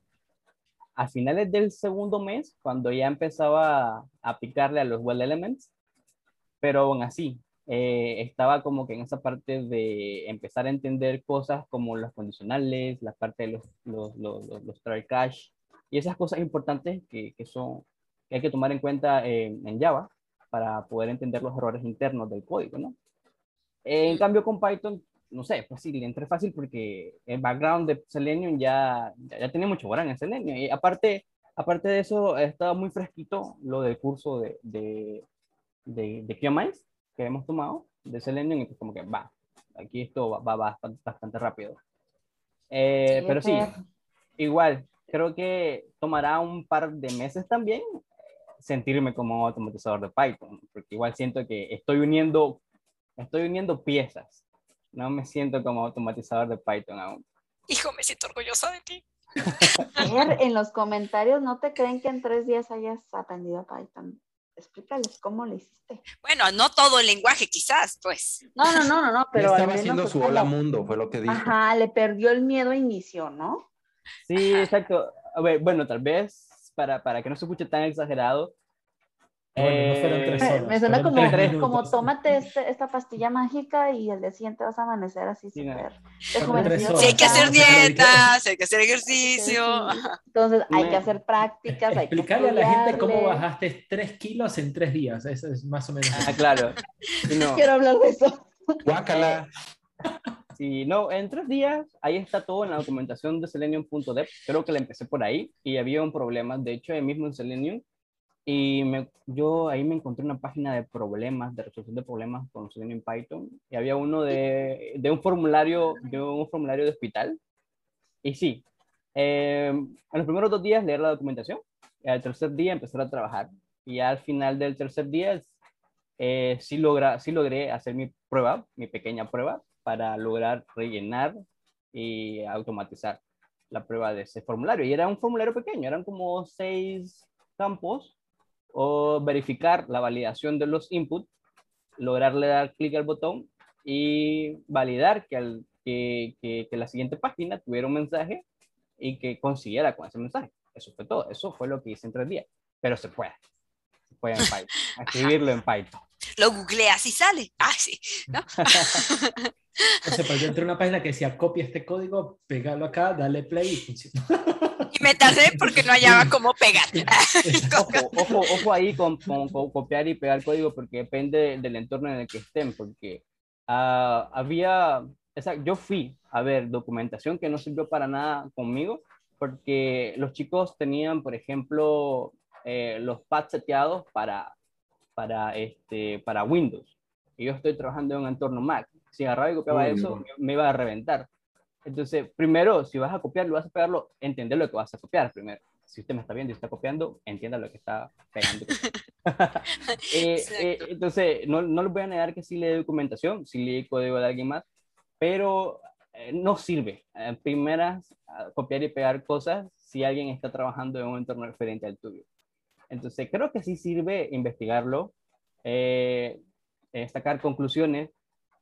a finales del segundo mes, cuando ya empezaba a picarle a los web elements, pero aún así, eh, estaba como que en esa parte de empezar a entender cosas como los condicionales, la parte de los, los try cache y esas cosas importantes que, que son, que hay que tomar en cuenta en, en Java para poder entender los errores internos del código, ¿no? En cambio con Python, no sé, pues le entré fácil porque el background de Selenium ya, ya, ya tenía mucho gran en Selenium. Y aparte, aparte de eso, estaba muy fresquito lo del curso de, de, de, de QMIS que hemos tomado de Selenium y pues como que va, aquí esto va, va bastante, bastante rápido. Eh, Sí, pero sí, igual, creo que tomará un par de meses también eh, sentirme como automatizador de Python, porque igual siento que estoy uniendo, estoy uniendo piezas. No me siento como automatizador de Python aún. Hijo, me siento orgullosa de ti. En los comentarios no te creen que en tres días hayas aprendido Python. Explícales cómo lo hiciste. Bueno, no todo el lenguaje, quizás, pues. No, no, no, no, no, pero al estaba menos haciendo su hola mundo, fue lo que dijo. Ajá, le perdió el miedo a inicio, ¿no? Sí, exacto. A ver, bueno, tal vez para, para que no se escuche tan exagerado. Bueno, no fueron eh, tres Me, horas. me suena como, tres como tómate este- esta pastilla mágica y al día siguiente vas a amanecer así Sí, súper tres. Si hay que hacer no sé qué le dieta, si hay que hacer ejercicio. Sí, Entonces hay Me- que hacer prácticas, hay que Explicarle a la gente cómo bajaste 3 kilos en 3 días. Eso es más o menos. Ah, claro. [LAUGHS] Sí, no. Quiero hablar de eso. Guácala. [LAUGHS] Sí, no, en tres días, ahí está todo en la documentación de Selenium.dev. Creo que la empecé por ahí y había un problema. De hecho, ahí mismo en Selenium. Y me- yo ahí me encontré una página de problemas, de resolución de problemas con Selenium Python. Y había uno de, de un formulario, de un formulario de hospital. Y sí, eh, en los primeros dos días leer la documentación. Y al tercer día empezar a trabajar. Y al final del tercer día eh, sí, logra, sí logré hacer mi prueba, mi pequeña prueba, para lograr rellenar y automatizar la prueba de ese formulario. Y era un formulario pequeño, eran como seis campos, o verificar la validación de los inputs, lograrle dar clic al botón y validar que, al, que, que, que la siguiente página tuviera un mensaje y que consiguiera con ese mensaje. Eso fue todo, eso fue lo que hice en tres días, pero se puede. Se puede en [LAUGHS] Python, escribirlo en Python. Lo googleas y sale. Ah, sí. ¿no? [LAUGHS] No sé, pero yo entré a una página que decía copia este código, pégalo acá, dale play y funciona. Y me tardé porque no hallaba cómo pegar. [LAUGHS] Ojo, ojo, ojo ahí con, con- con copiar y pegar código porque depende del entorno en el que estén, porque ah, había, o sea, yo fui a ver documentación que no sirvió para nada conmigo, porque los chicos tenían, por ejemplo, eh, los pads seteados para, para, este, para Windows. Y yo estoy trabajando en un entorno Mac. Si agarraba y copiaba eso, me iba a reventar. Entonces, primero, si vas a copiarlo, vas a pegarlo, entender lo que vas a copiar primero. Si usted me está viendo y está copiando, entienda lo que está pegando. [LAUGHS] [LAUGHS] Eh, eh, entonces, no, no les voy a negar que sí lee documentación, sí lee código de alguien más, pero eh, no sirve. Primeras, copiar y pegar cosas si alguien está trabajando en un entorno diferente al tuyo. Entonces, creo que sí sirve investigarlo, eh, sacar conclusiones.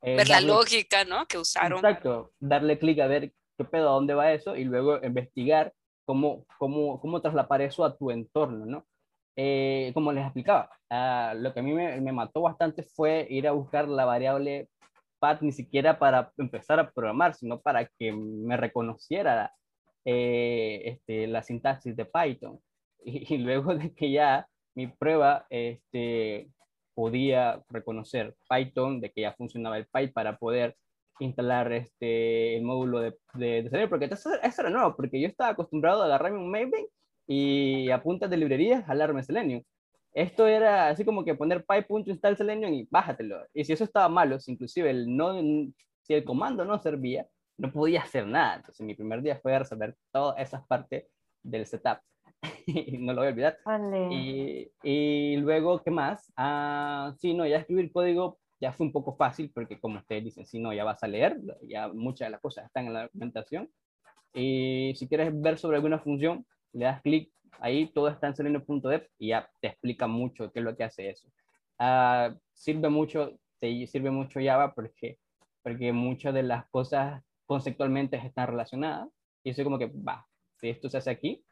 Ver la lógica, ¿no? Que usaron. Exacto, darle clic a ver qué pedo, a dónde va eso y luego investigar cómo, cómo, cómo traslapar eso a tu entorno, ¿no? Eh, como les explicaba, ah, lo que a mí me, me, mató bastante fue ir a buscar la variable path ni siquiera para empezar a programar, sino para que me reconociera eh, este, la sintaxis de Python. [LAUGHS] Y, luego de que ya mi prueba este, podía reconocer Python, de que ya funcionaba el Py para poder instalar este, el módulo de, de, porque eso, era nuevo, porque yo estaba acostumbrado a agarrarme un Maven y a puntas de librerías jalarme Selenium. Esto era así como que poner py.install Selenium y bájatelo. Y si eso estaba malo, si inclusive el, no, si el comando no servía, no podía hacer nada. Entonces mi primer día fue resolver todas esas partes del setup. [LAUGHS] no lo voy a olvidar. Y, y, luego, ¿qué más? Ah, sí, no, ya escribir código ya fue un poco fácil porque como ustedes dicen, si no, ya vas a leer, ya muchas de las cosas están en la documentación. Y si quieres ver sobre alguna función, le das clic ahí, todo está en selenium.dev y ya te explica mucho qué es lo que hace eso. Uh, sirve mucho, te sirve mucho Java porque, porque muchas de las cosas conceptualmente están relacionadas. Y eso como que, va, si esto se hace aquí,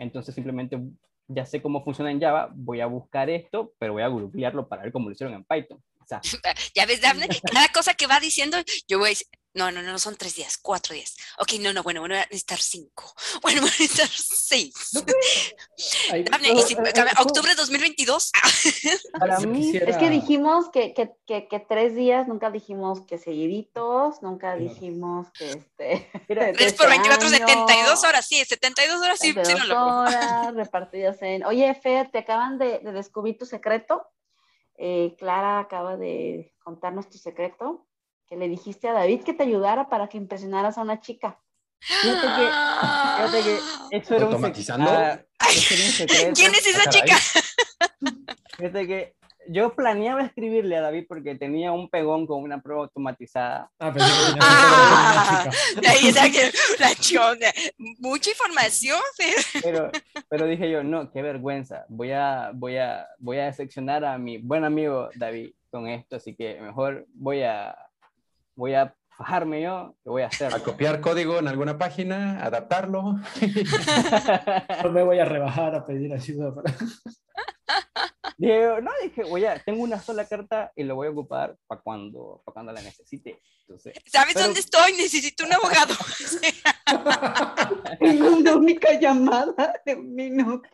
entonces simplemente ya sé cómo funciona en Java, voy a buscar esto, pero voy a googlearlo para ver cómo lo hicieron en Python. [LAUGHS] ya ves, Daphne, [LAUGHS] cada cosa que va diciendo, yo voy a decir, no, no, no, son tres días, cuatro días. Ok, no, no, bueno, bueno, voy a necesitar cinco. [LAUGHS] Bueno, voy a necesitar seis. [LAUGHS] Daphne, y si, octubre de 2022. [LAUGHS] Para mí, es que dijimos que, que, que, que, tres días, nunca dijimos que seguiditos, nunca dijimos que este. Tres por 24, 72 horas, sí, 72 horas, sí, sí, no lo horas repartidas en. Oye, Fer, te acaban de, de descubrir tu secreto. Eh, Clara acaba de contarnos tu secreto que le dijiste a David que te ayudara para que impresionaras a una chica. [GASPS] Fíjate que, fíjate que eso era ¿Automatizando? Un, [LAUGHS] ah, ¿Quién es esa chica? [LAUGHS] Fíjate que yo planeaba escribirle a David porque tenía un pegón con una prueba automatizada. Ah, pero ah, ahí que la. Mucha información. Pero, [LAUGHS] pero dije yo, no, qué vergüenza. Voy a, voy a, voy a decepcionar a mi buen amigo David con esto, así que mejor voy a, voy a fajarme yo, ¿qué voy a hacer? A copiar código en alguna página, adaptarlo. [LAUGHS] no me voy a rebajar a pedir ayuda para... [LAUGHS] no, dije, voy a, tengo una sola carta y lo voy a ocupar para cuando, para cuando la necesite. ¿Sabes dónde estoy? Necesito un abogado. [LAUGHS] una única llamada de un minuto.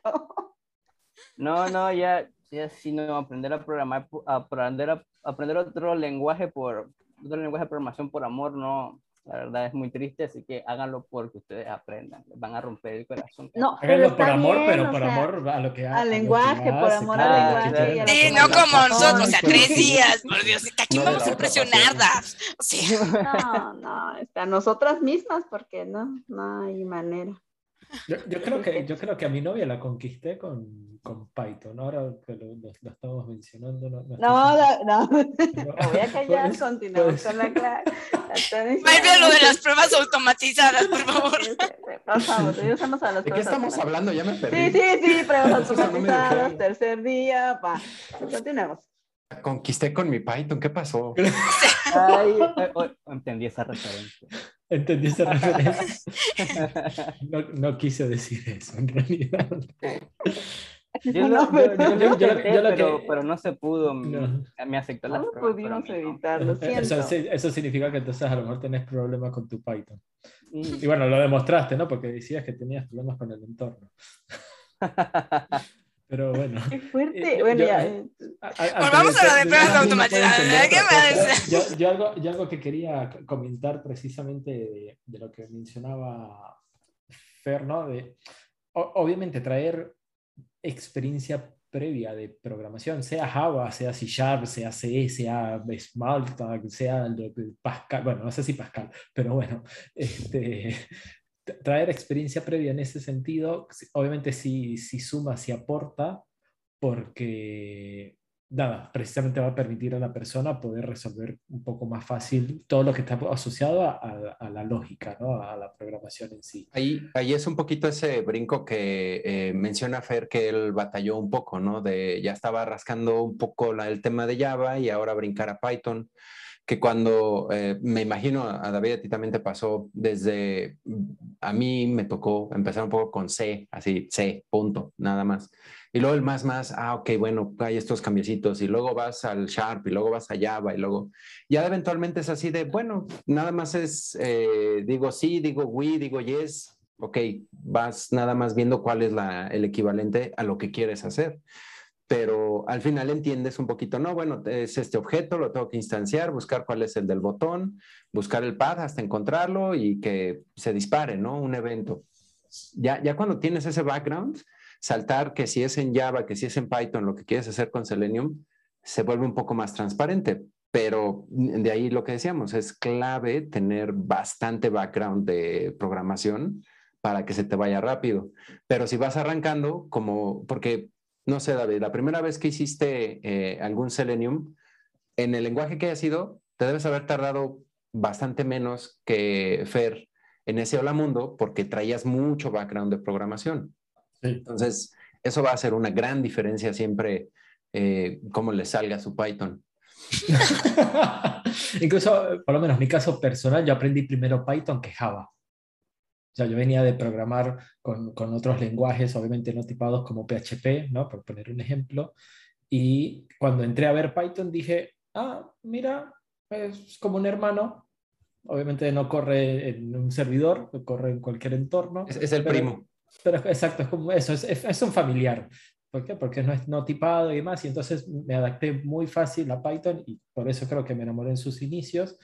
No, no, ya, ya si no, aprender a programar, aprender, a, aprender otro lenguaje por, otro lenguaje de programación por amor no, la verdad es muy triste, así que háganlo porque ustedes aprendan, van a romper el corazón. No, háganlo por amor, pero por amor a lo que Al lenguaje, por amor al lenguaje. Sí, no como nosotros, o sea, tres días, por Dios, aquí vamos a impresionarlas. No, no, a nosotras mismas, porque no, no hay manera. Yo, yo, creo que, yo creo que a mi novia la conquisté con, con Python. Ahora que lo, lo, lo estamos mencionando. No, no, no, no. [LAUGHS] Me voy a callar, continuamos con la clase. [LAUGHS] Vuelve lo de las pruebas automatizadas, por favor. Por favor, estamos a las ¿De qué estamos hablando? Ya me perdí. Sí, sí, sí, pruebas [LAUGHS] automatizadas, tercer día, va. Continuemos. Conquisté con mi Python, ¿qué pasó? Ay, entendí esa referencia. Entendí esa referencia. [LAUGHS] No, no quise decir eso, en realidad. Yo lo, pero, pero, no se pudo, no. me aceptó la No pudimos evitarlo, [LAUGHS] eso, eso, significa que entonces a lo mejor tenés problemas con tu Python. Mm. Y bueno, lo demostraste, ¿no? Porque decías que tenías problemas con el entorno. [LAUGHS] Pero bueno. Qué fuerte. Eh, bueno, ya. Volvamos a lo de pruebas automatizadas. ¿Qué más? Yo, yo, algo, yo algo que quería comentar precisamente de, de lo que mencionaba Fer, ¿no? De, obviamente traer experiencia previa de programación, sea Java, sea C Sharp, sea C, sea Smalltalk, sea Pascal, bueno, no sé si Pascal, pero bueno, este, traer experiencia previa en ese sentido, obviamente sí, sí suma, sí aporta, porque nada, precisamente va a permitir a la persona poder resolver un poco más fácil todo lo que está asociado a, la lógica, ¿no? a la programación en sí. Ahí, ahí es un poquito ese brinco que eh, menciona Fer que él batalló un poco, ¿no? De ya estaba rascando un poco el tema de Java y ahora brincar a Python que cuando eh, me imagino a David a ti también te pasó desde a mí me tocó empezar un poco con C, así C, punto, nada más. Y luego el más más, ah, ok, bueno, hay estos cambiecitos y luego vas al Sharp y luego vas a Java y luego ya eventualmente es así de, bueno, nada más es, eh, digo sí, digo we, digo yes, ok, vas nada más viendo cuál es la, el equivalente a lo que quieres hacer pero al final entiendes un poquito, no, bueno, es este objeto, lo tengo que instanciar, buscar cuál es el del botón, buscar el pad hasta encontrarlo y que se dispare, ¿no? Un evento. Ya, ya cuando tienes ese background, saltar que si es en Java, que si es en Python, lo que quieres hacer con Selenium, se vuelve un poco más transparente. Pero de ahí lo que decíamos, es clave tener bastante background de programación para que se te vaya rápido. Pero si vas arrancando, como, porque no sé, David, la primera vez que hiciste eh, algún Selenium, en el lenguaje que haya sido, te debes haber tardado bastante menos que Fer en ese Hola Mundo porque traías mucho background de programación. Entonces, eso va a ser una gran diferencia siempre eh, cómo le salga su Python. [LAUGHS] Incluso, por lo menos en mi caso personal, yo aprendí primero Python que Java. O sea, yo venía de programar con, con, otros lenguajes, obviamente no tipados como PHP, ¿no? Por poner un ejemplo. Y cuando entré a ver Python dije, ah, mira, es como un hermano. Obviamente no corre en un servidor, corre en cualquier entorno. Es, el primo. Pero exacto, es como eso, es, es, un familiar. ¿Por qué? Porque no es no tipado y demás. Y entonces me adapté muy fácil a Python y por eso creo que me enamoré en sus inicios.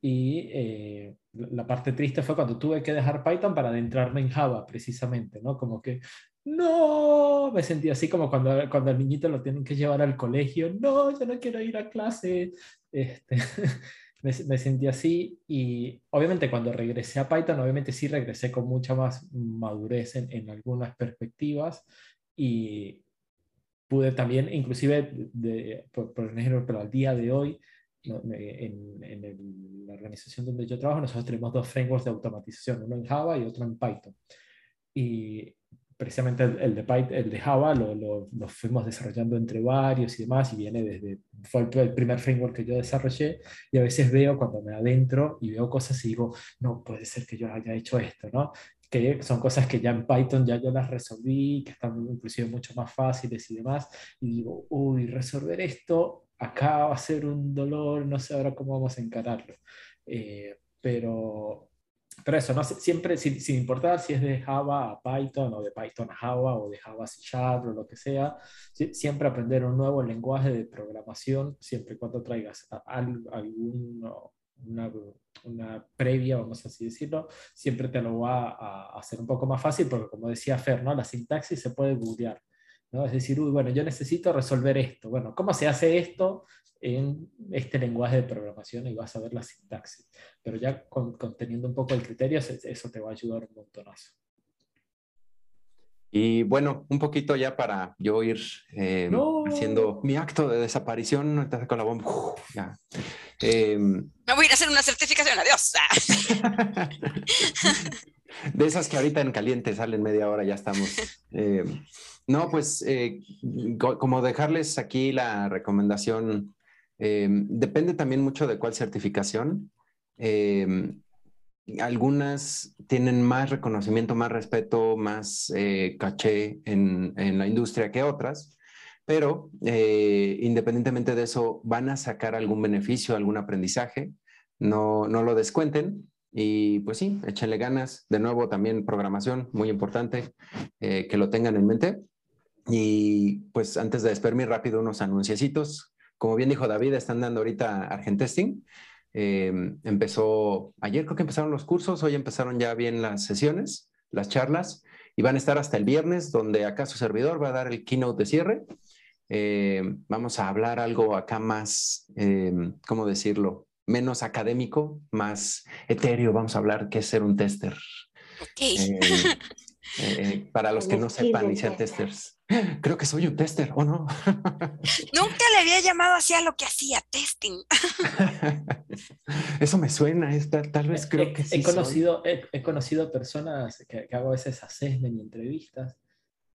Y eh, la parte triste fue cuando tuve que dejar Python para adentrarme en Java, precisamente, ¿no? Como que, no, me sentí así como cuando, cuando al niñito lo tienen que llevar al colegio, no, yo no quiero ir a clase. Este, [LAUGHS] me, me, sentí así y obviamente cuando regresé a Python, obviamente sí regresé con mucha más madurez en, en algunas perspectivas y pude también, inclusive, de, por, por ejemplo, al día de hoy, en, la organización donde yo trabajo, nosotros tenemos dos frameworks de automatización, uno en Java y otro en Python. Y precisamente el, de, Python, el de Java lo, lo, fuimos desarrollando entre varios y demás, y viene desde, fue el, primer framework que yo desarrollé, y a veces veo cuando me adentro y veo cosas y digo, no, puede ser que yo haya hecho esto, ¿no? que son cosas que ya en Python ya yo las resolví, que están inclusive mucho más fáciles y demás, y digo, uy, resolver esto acá va a ser un dolor, no sé ahora cómo vamos a encararlo. Eh, pero, pero eso, ¿no? siempre, sin, sin, importar si es de Java a Python o de Python a Java o de Java a C Sharp o lo que sea, siempre aprender un nuevo lenguaje de programación, siempre y cuando traigas algún, una, una, previa, vamos a así decirlo, siempre te lo va a, hacer un poco más fácil, porque como decía Fer, ¿no? la sintaxis se puede googlear. ¿No? Es decir, uy, bueno, yo necesito resolver esto. Bueno, ¿cómo se hace esto en este lenguaje de programación? Y vas a ver la sintaxis. Pero ya con, teniendo un poco el criterio, eso te va a ayudar un montonazo. Y bueno, un poquito ya para yo ir eh, haciendo mi acto de desaparición, con la bomba. ya. Eh, Me voy a ir a hacer una certificación, adiós. [LAUGHS] de esas que ahorita en caliente salen media hora, ya estamos. [LAUGHS] Eh, no, pues eh, como dejarles aquí la recomendación, eh, depende también mucho de cuál certificación. Algunas tienen más reconocimiento, más respeto, más caché en, la industria que otras, pero independientemente de eso, van a sacar algún beneficio, algún aprendizaje. No, no lo descuenten, y pues sí, échenle ganas. De nuevo, también programación, muy importante, que lo tengan en mente. Y pues antes de despedirme rápido unos anunciecitos. Como bien dijo David, están dando ahorita Argentesting. Eh, empezó, ayer creo que empezaron los cursos, hoy empezaron ya bien las sesiones, las charlas. y van a estar hasta el viernes, donde acá su servidor va a dar el keynote de cierre. Eh, vamos a hablar algo acá más, eh, ¿cómo decirlo? Menos académico, más etéreo. Vamos a hablar qué es ser un tester. Ok. Eh, para los que no sepan y sean testers. Creo que soy un tester, ¿o no? [LAUGHS] Nunca le había llamado así a lo que hacía, testing. [LAUGHS] Eso me suena, tal vez creo que sí. He conocido, he, conocido personas que, hago a veces assessment y entrevistas.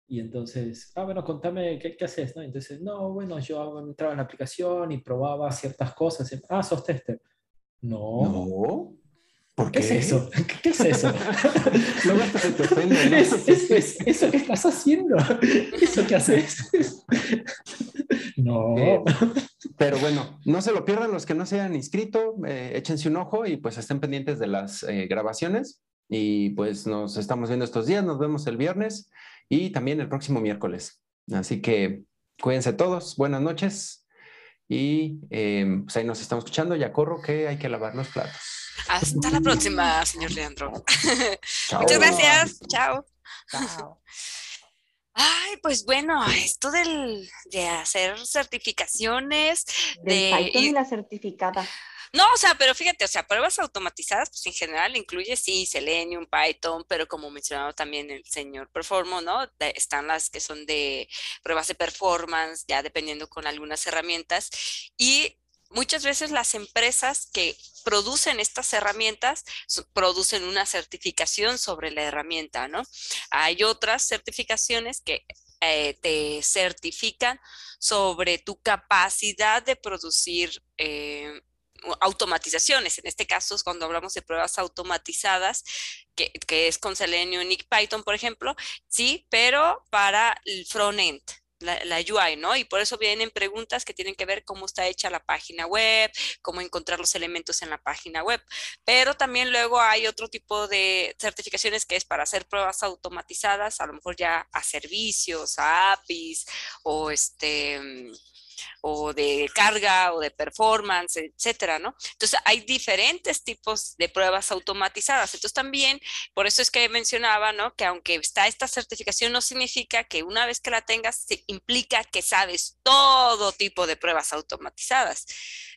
Y entonces, ah, bueno, contame qué, qué haces, ¿no? Entonces, no, bueno, yo entraba en la aplicación y probaba ciertas cosas. Ah, sos tester. No. No. ¿Por qué? es eso? [LAUGHS] ¿Qué es eso? [LAUGHS] Luego hasta se te ofende. ¿no? Es, ¿Eso que estás haciendo? [LAUGHS] ¿Eso que haces? no. Eh, pero bueno, no se lo pierdan los que no se hayan inscrito, eh, échense un ojo y pues estén pendientes de las eh, grabaciones. Y pues nos estamos viendo estos días, nos vemos el viernes y también el próximo miércoles. Así que cuídense todos, buenas noches y pues ahí nos estamos escuchando. Ya corro que hay que lavar los platos. Hasta la próxima, señor Leandro. [LAUGHS] Muchas gracias. Chao. Chao. [LAUGHS] Ay, pues bueno, esto del, de hacer certificaciones. de Python y la certificada. No, o sea, pero fíjate, o sea, pruebas automatizadas, pues en general incluye sí Selenium, Python, pero como mencionaba también el señor Performo, ¿no? están las que son de pruebas de performance, ya dependiendo con algunas herramientas. Y muchas veces las empresas que producen estas herramientas producen una certificación sobre la herramienta, ¿no? Hay otras certificaciones que eh, te certifican sobre tu capacidad de producir eh, automatizaciones. En este caso, cuando hablamos de pruebas automatizadas, que, es con Selenium y Python, por ejemplo, sí, pero para el front-end la, UI, ¿no? Y por eso vienen preguntas que tienen que ver cómo está hecha la página web, cómo encontrar los elementos en la página web. Pero también luego hay otro tipo de certificaciones que es para hacer pruebas automatizadas, a lo mejor ya a servicios, a APIs o este o de carga o de performance, etcétera, ¿no? Entonces hay diferentes tipos de pruebas automatizadas. Entonces también, por eso es que mencionaba, ¿no? Que aunque está esta certificación, no significa que una vez que la tengas, implica que sabes todo tipo de pruebas automatizadas.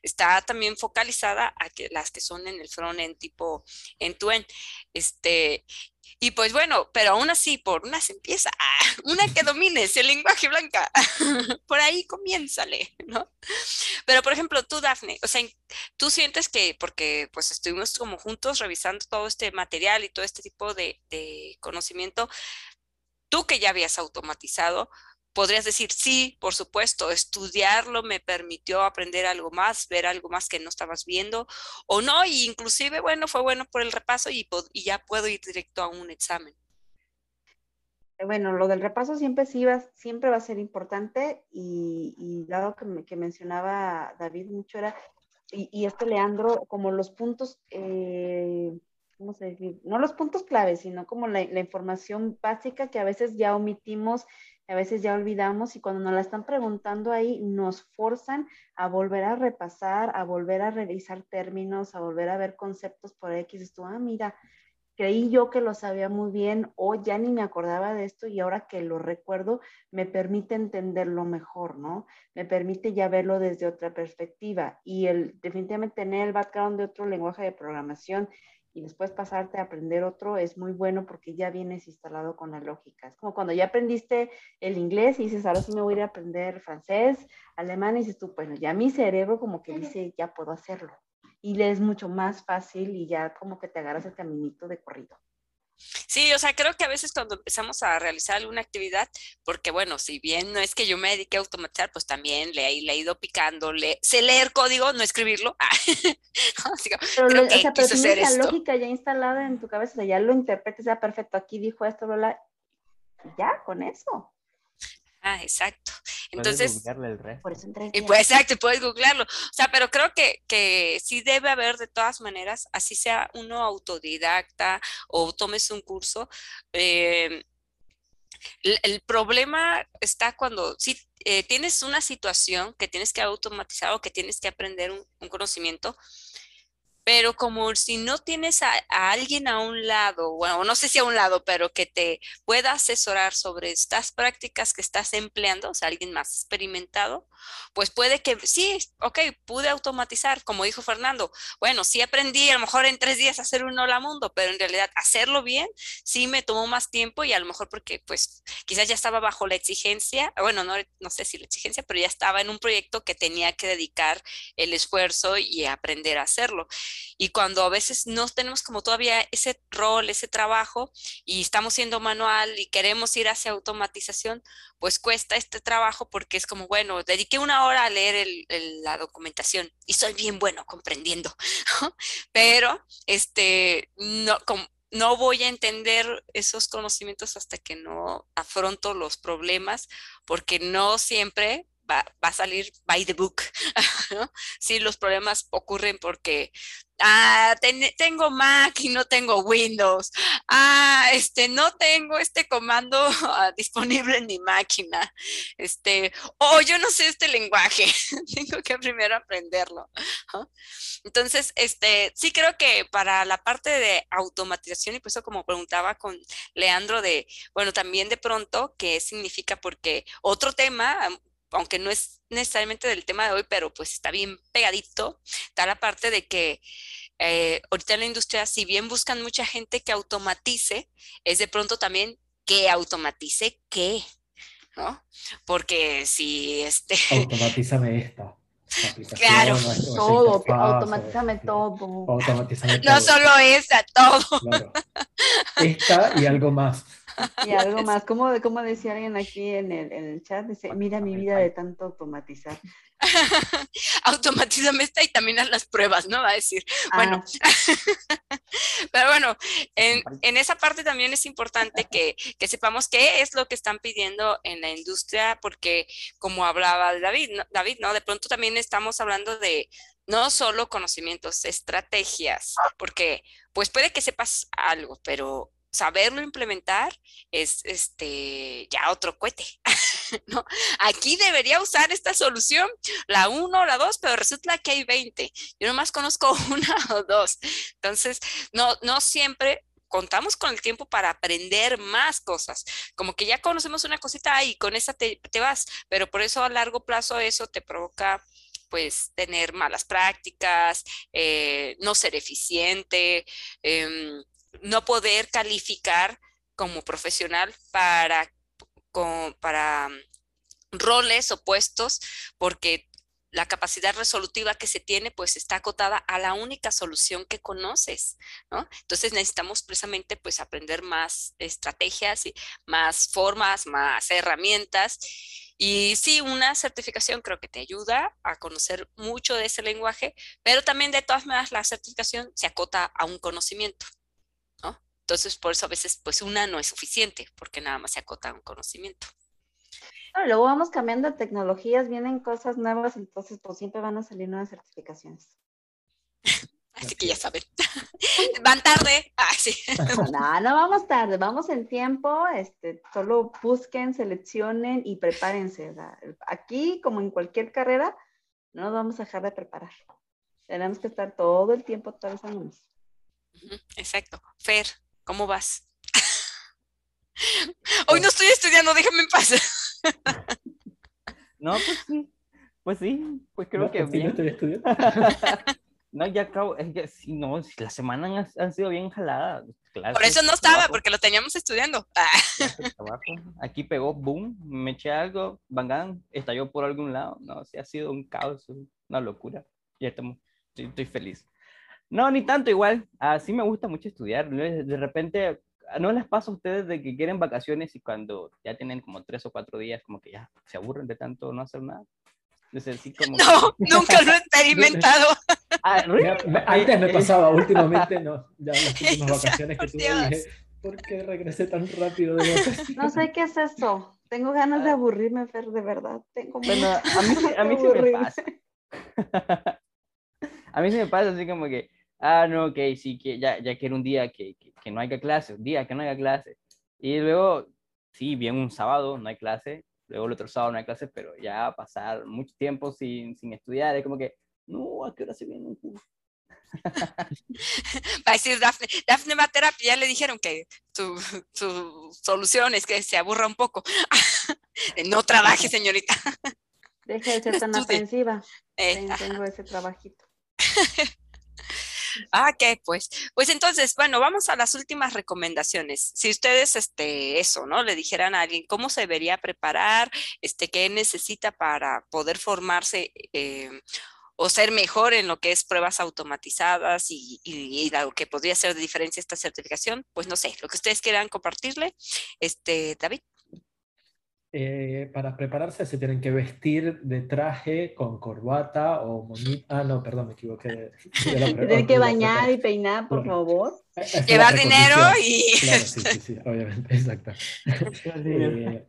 Está también focalizada a que las que son en el front-end tipo end-to-end. Este, y pues bueno, pero aún así, por una se empieza, [LAUGHS] una que domines el lenguaje blanca, [LAUGHS] por ahí comiénzale, ¿no? Pero por ejemplo, tú, Dafne, o sea, tú sientes que, porque pues estuvimos como juntos revisando todo este material y todo este tipo de, de conocimiento, tú que ya habías automatizado, podrías decir, sí, por supuesto, estudiarlo me permitió aprender algo más, ver algo más que no estabas viendo, o no, y inclusive, bueno, fue bueno por el repaso y, ya puedo ir directo a un examen. Eh, bueno, lo del repaso siempre sí va, siempre va a ser importante y, y dado que, mencionaba David mucho era, y, esto Leandro, como los puntos, eh, ¿cómo se dice? No los puntos claves, sino como la, la información básica que a veces ya omitimos a veces ya olvidamos y cuando nos la están preguntando ahí nos forzan a volver a repasar, a volver a revisar términos, a volver a ver conceptos por X. Esto, ah, mira, creí yo que lo sabía muy bien o ya ni me acordaba de esto y ahora que lo recuerdo me permite entenderlo mejor, ¿no? Me permite ya verlo desde otra perspectiva y el definitivamente tener el background de otro lenguaje de programación y después pasarte a aprender otro es muy bueno porque ya vienes instalado con la lógica. Es como cuando ya aprendiste el inglés y dices, ahora sí me voy a ir a aprender francés, alemán, y dices tú, bueno, ya mi cerebro como que dice, ya puedo hacerlo. Y le es mucho más fácil y ya como que te agarras el caminito de corrido. Sí, o sea, creo que a veces cuando empezamos a realizar alguna actividad, porque bueno, si bien no es que yo me dedique a automatizar, pues también le, he ido picando, le, sé leer código, no escribirlo. [LAUGHS] pero lo, o sea, pero la lógica ya instalada en tu cabeza, ya lo interpretes, ya perfecto, aquí dijo esto, bla, ya, con eso. Ah, exacto. Entonces, el por eso y pues, exacto, puedes googlearlo. O sea, pero creo que, que sí debe haber de todas maneras, así sea uno autodidacta o tomes un curso. Eh, el, problema está cuando si eh, tienes una situación que tienes que automatizar o que tienes que aprender un, un conocimiento, pero como si no tienes a, alguien a un lado, bueno, no sé si a un lado, pero que te pueda asesorar sobre estas prácticas que estás empleando, o sea, alguien más experimentado, pues puede que sí, ok, pude automatizar, como dijo Fernando, bueno, sí aprendí a lo mejor en tres días a hacer un hola mundo, pero en realidad hacerlo bien sí me tomó más tiempo y a lo mejor porque pues quizás ya estaba bajo la exigencia, bueno, no, no sé si la exigencia, pero ya estaba en un proyecto que tenía que dedicar el esfuerzo y aprender a hacerlo. Y cuando a veces no tenemos como todavía ese rol, ese trabajo y estamos siendo manual y queremos ir hacia automatización, pues cuesta este trabajo porque es como, bueno, dediqué una hora a leer la documentación y soy bien bueno comprendiendo, [LAUGHS] pero este, no, no voy a entender esos conocimientos hasta que no afronto los problemas, porque no siempre va, a salir by the book. [LAUGHS] Sí, los problemas ocurren porque ah, tengo Mac y no tengo Windows. Ah, este, no tengo este comando [LAUGHS] disponible en mi máquina. Este, o yo no sé este lenguaje. [LAUGHS] tengo que primero aprenderlo. Entonces, este, sí creo que para la parte de automatización, y por eso como preguntaba con Leandro de, bueno, también de pronto, ¿qué significa? Porque otro tema aunque no es necesariamente del tema de hoy, pero pues está bien pegadito, está la parte de que eh, ahorita en la industria, si bien buscan mucha gente que automatice, es de pronto también que automatice qué, ¿no? Porque si este... [LAUGHS] Automatízame esta. Claro, todo, automatízame todo. no solo esa, todo. Esta y algo más. Y algo más, como, como decía alguien aquí en el, en el chat, dice, mira mi vida de tanto automatizar. [LAUGHS] Automatízame esta y también haz las pruebas, ¿no? Va a decir. Bueno, ah. [LAUGHS] pero bueno, en, en, esa parte también es importante que, que, sepamos qué es lo que están pidiendo en la industria, porque como hablaba David, David, ¿no? De pronto también estamos hablando de no solo conocimientos, estrategias, porque pues puede que sepas algo, pero saberlo implementar es este ya otro cohete. [LAUGHS] ¿no? Aquí debería usar esta solución, la 1 o la 2, pero resulta que hay 20. Yo nomás conozco [LAUGHS] una o dos. Entonces, no, no siempre contamos con el tiempo para aprender más cosas. Como que ya conocemos una cosita y con esa te, vas, pero por eso a largo plazo eso te provoca pues tener malas prácticas, eh, no ser eficiente, em, no poder calificar como profesional para, para mm, roles o puestos porque la capacidad resolutiva que se tiene pues está acotada a la única solución que conoces, ¿no? Entonces necesitamos precisamente pues aprender más estrategias y más formas, más herramientas y sí, una certificación creo que te ayuda a conocer mucho de ese lenguaje, pero también de todas maneras la certificación se acota a un conocimiento. Entonces, por eso a veces, pues una no es suficiente, porque nada más se acota un conocimiento. luego vamos cambiando de tecnologías, vienen cosas nuevas, entonces pues siempre van a salir nuevas certificaciones. [LAUGHS] Así que ya saben. [LAUGHS] Van tarde. Ah, sí. [LAUGHS] No, no vamos tarde, vamos en tiempo. Este, solo busquen, seleccionen y prepárense. aquí, como en cualquier carrera, no nos vamos a dejar de preparar. Tenemos que estar todo el tiempo actualizándonos. Exacto. Fer, ¿Cómo vas? [LAUGHS] Hoy no estoy estudiando, déjame en paz. [LAUGHS] no, pues sí. Pues sí, pues creo que pues bien. No, estoy [LAUGHS] no, ya acabo, es que sí, no, las semanas han, sido bien jaladas. Por eso no estaba, porque lo teníamos estudiando. Aquí pegó, boom, me eché algo, Bangan estalló por algún lado. No, sí, ha sido un caos, una locura. Ya estamos, estoy feliz. No, ni tanto igual. Así me gusta mucho estudiar. De repente, ¿no les pasa a ustedes de que quieren vacaciones y cuando ya tienen como tres o cuatro días, como que ya se aburren de tanto no hacer nada? [LAUGHS] no, nunca lo he experimentado. [LAUGHS] Ah, antes me eh, pasaba, últimamente no. Ya en las [LAUGHS] últimas vacaciones que tuve dije, ¿por qué regresé tan rápido de vacaciones? No sé qué es eso. Tengo ganas de aburrirme, Fer, de verdad. Tengo bueno, a mí, a mí sí me pasa. a mí sí me pasa así como que ah, no, ok, sí, que ya, ya quiero un día que, que, no haya clase, un día que no haya clase. Y luego, sí, bien un sábado, no hay clase, luego el otro sábado no hay clase, pero ya pasar mucho tiempo sin, sin estudiar, es como que, no, ¿a qué hora se viene un curso? [LAUGHS] Va a decir Dafne, Dafne va a terapia, ya le dijeron que su, su solución es que se aburra un poco. [LAUGHS] no trabaje, señorita. Deje de ser [LAUGHS] tan ofensiva. Eh, tengo ese trabajito. Ah, ok, pues, pues entonces, bueno, vamos a las últimas recomendaciones. Si ustedes, este, eso, ¿no? Le dijeran a alguien cómo se debería preparar, este, qué necesita para poder formarse eh, o ser mejor en lo que es pruebas automatizadas y, y, lo que podría ser de diferencia esta certificación, pues no sé, lo que ustedes quieran compartirle, este, David. Eh, para prepararse se tienen que vestir de traje con corbata o monita. Ah, no, perdón, me equivoqué. [LAUGHS] Tienen que bañar y peinar, por favor. Llevar dinero y... Claro, sí, [LAUGHS] sí, sí, obviamente, exacto. [LAUGHS] Eh,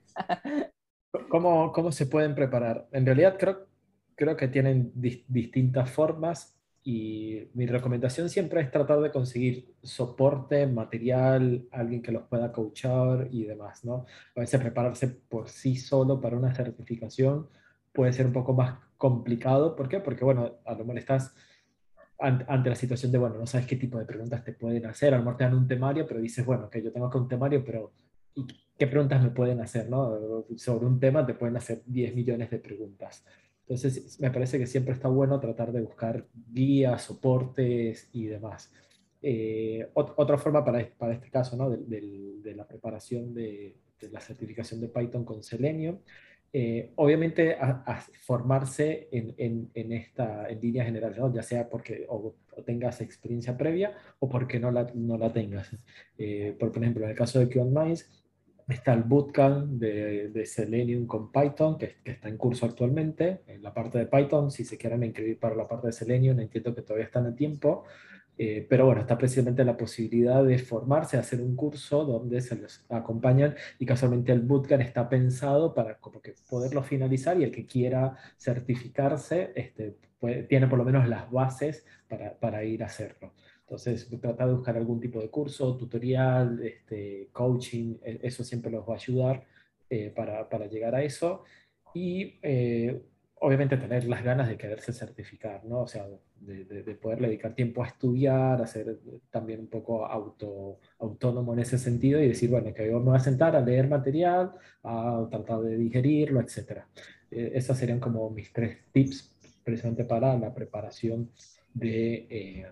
¿cómo, ¿Cómo se pueden preparar? En realidad creo, creo que tienen distintas formas y mi recomendación siempre es tratar de conseguir soporte, material, alguien que los pueda coachar y demás, ¿no? A veces prepararse por sí solo para una certificación puede ser un poco más complicado. ¿Por qué? Porque, bueno, a lo mejor estás ante la situación de, bueno, no sabes qué tipo de preguntas te pueden hacer. A lo mejor te dan un temario, pero dices, bueno, que yo tengo acá un temario, pero ¿qué preguntas me pueden hacer, no? Sobre un tema te pueden hacer 10 millones de preguntas. Entonces, me parece que siempre está bueno tratar de buscar guías, soportes y demás. Eh, otra forma para, este caso, ¿no? de, la preparación de, la certificación de Python con Selenium, eh, obviamente formarse en, esta, en línea general, ¿no? ya sea porque o, tengas experiencia previa o porque no la, tengas. Eh, por ejemplo, en el caso de QAnMinds, Está el bootcamp de, de Selenium con Python, que, está en curso actualmente, en la parte de Python. Si se quieren inscribir para la parte de Selenium, entiendo que todavía están a tiempo. Eh, pero bueno, está precisamente la posibilidad de formarse, hacer un curso donde se les acompañan y casualmente el bootcamp está pensado para como que poderlo finalizar y el que quiera certificarse este, tiene por lo menos las bases para, para ir a hacerlo. Entonces, tratar de buscar algún tipo de curso, tutorial, este, coaching, e, eso siempre los va a ayudar eh, para, para, llegar a eso. Y eh, obviamente tener las ganas de quererse certificar, ¿no? O sea, de, de, poder dedicar tiempo a estudiar, a ser también un poco auto, autónomo en ese sentido y decir, bueno, que yo me voy a sentar a leer material, a tratar de digerirlo, etc. Eh, esas serían como mis tres tips precisamente para la preparación de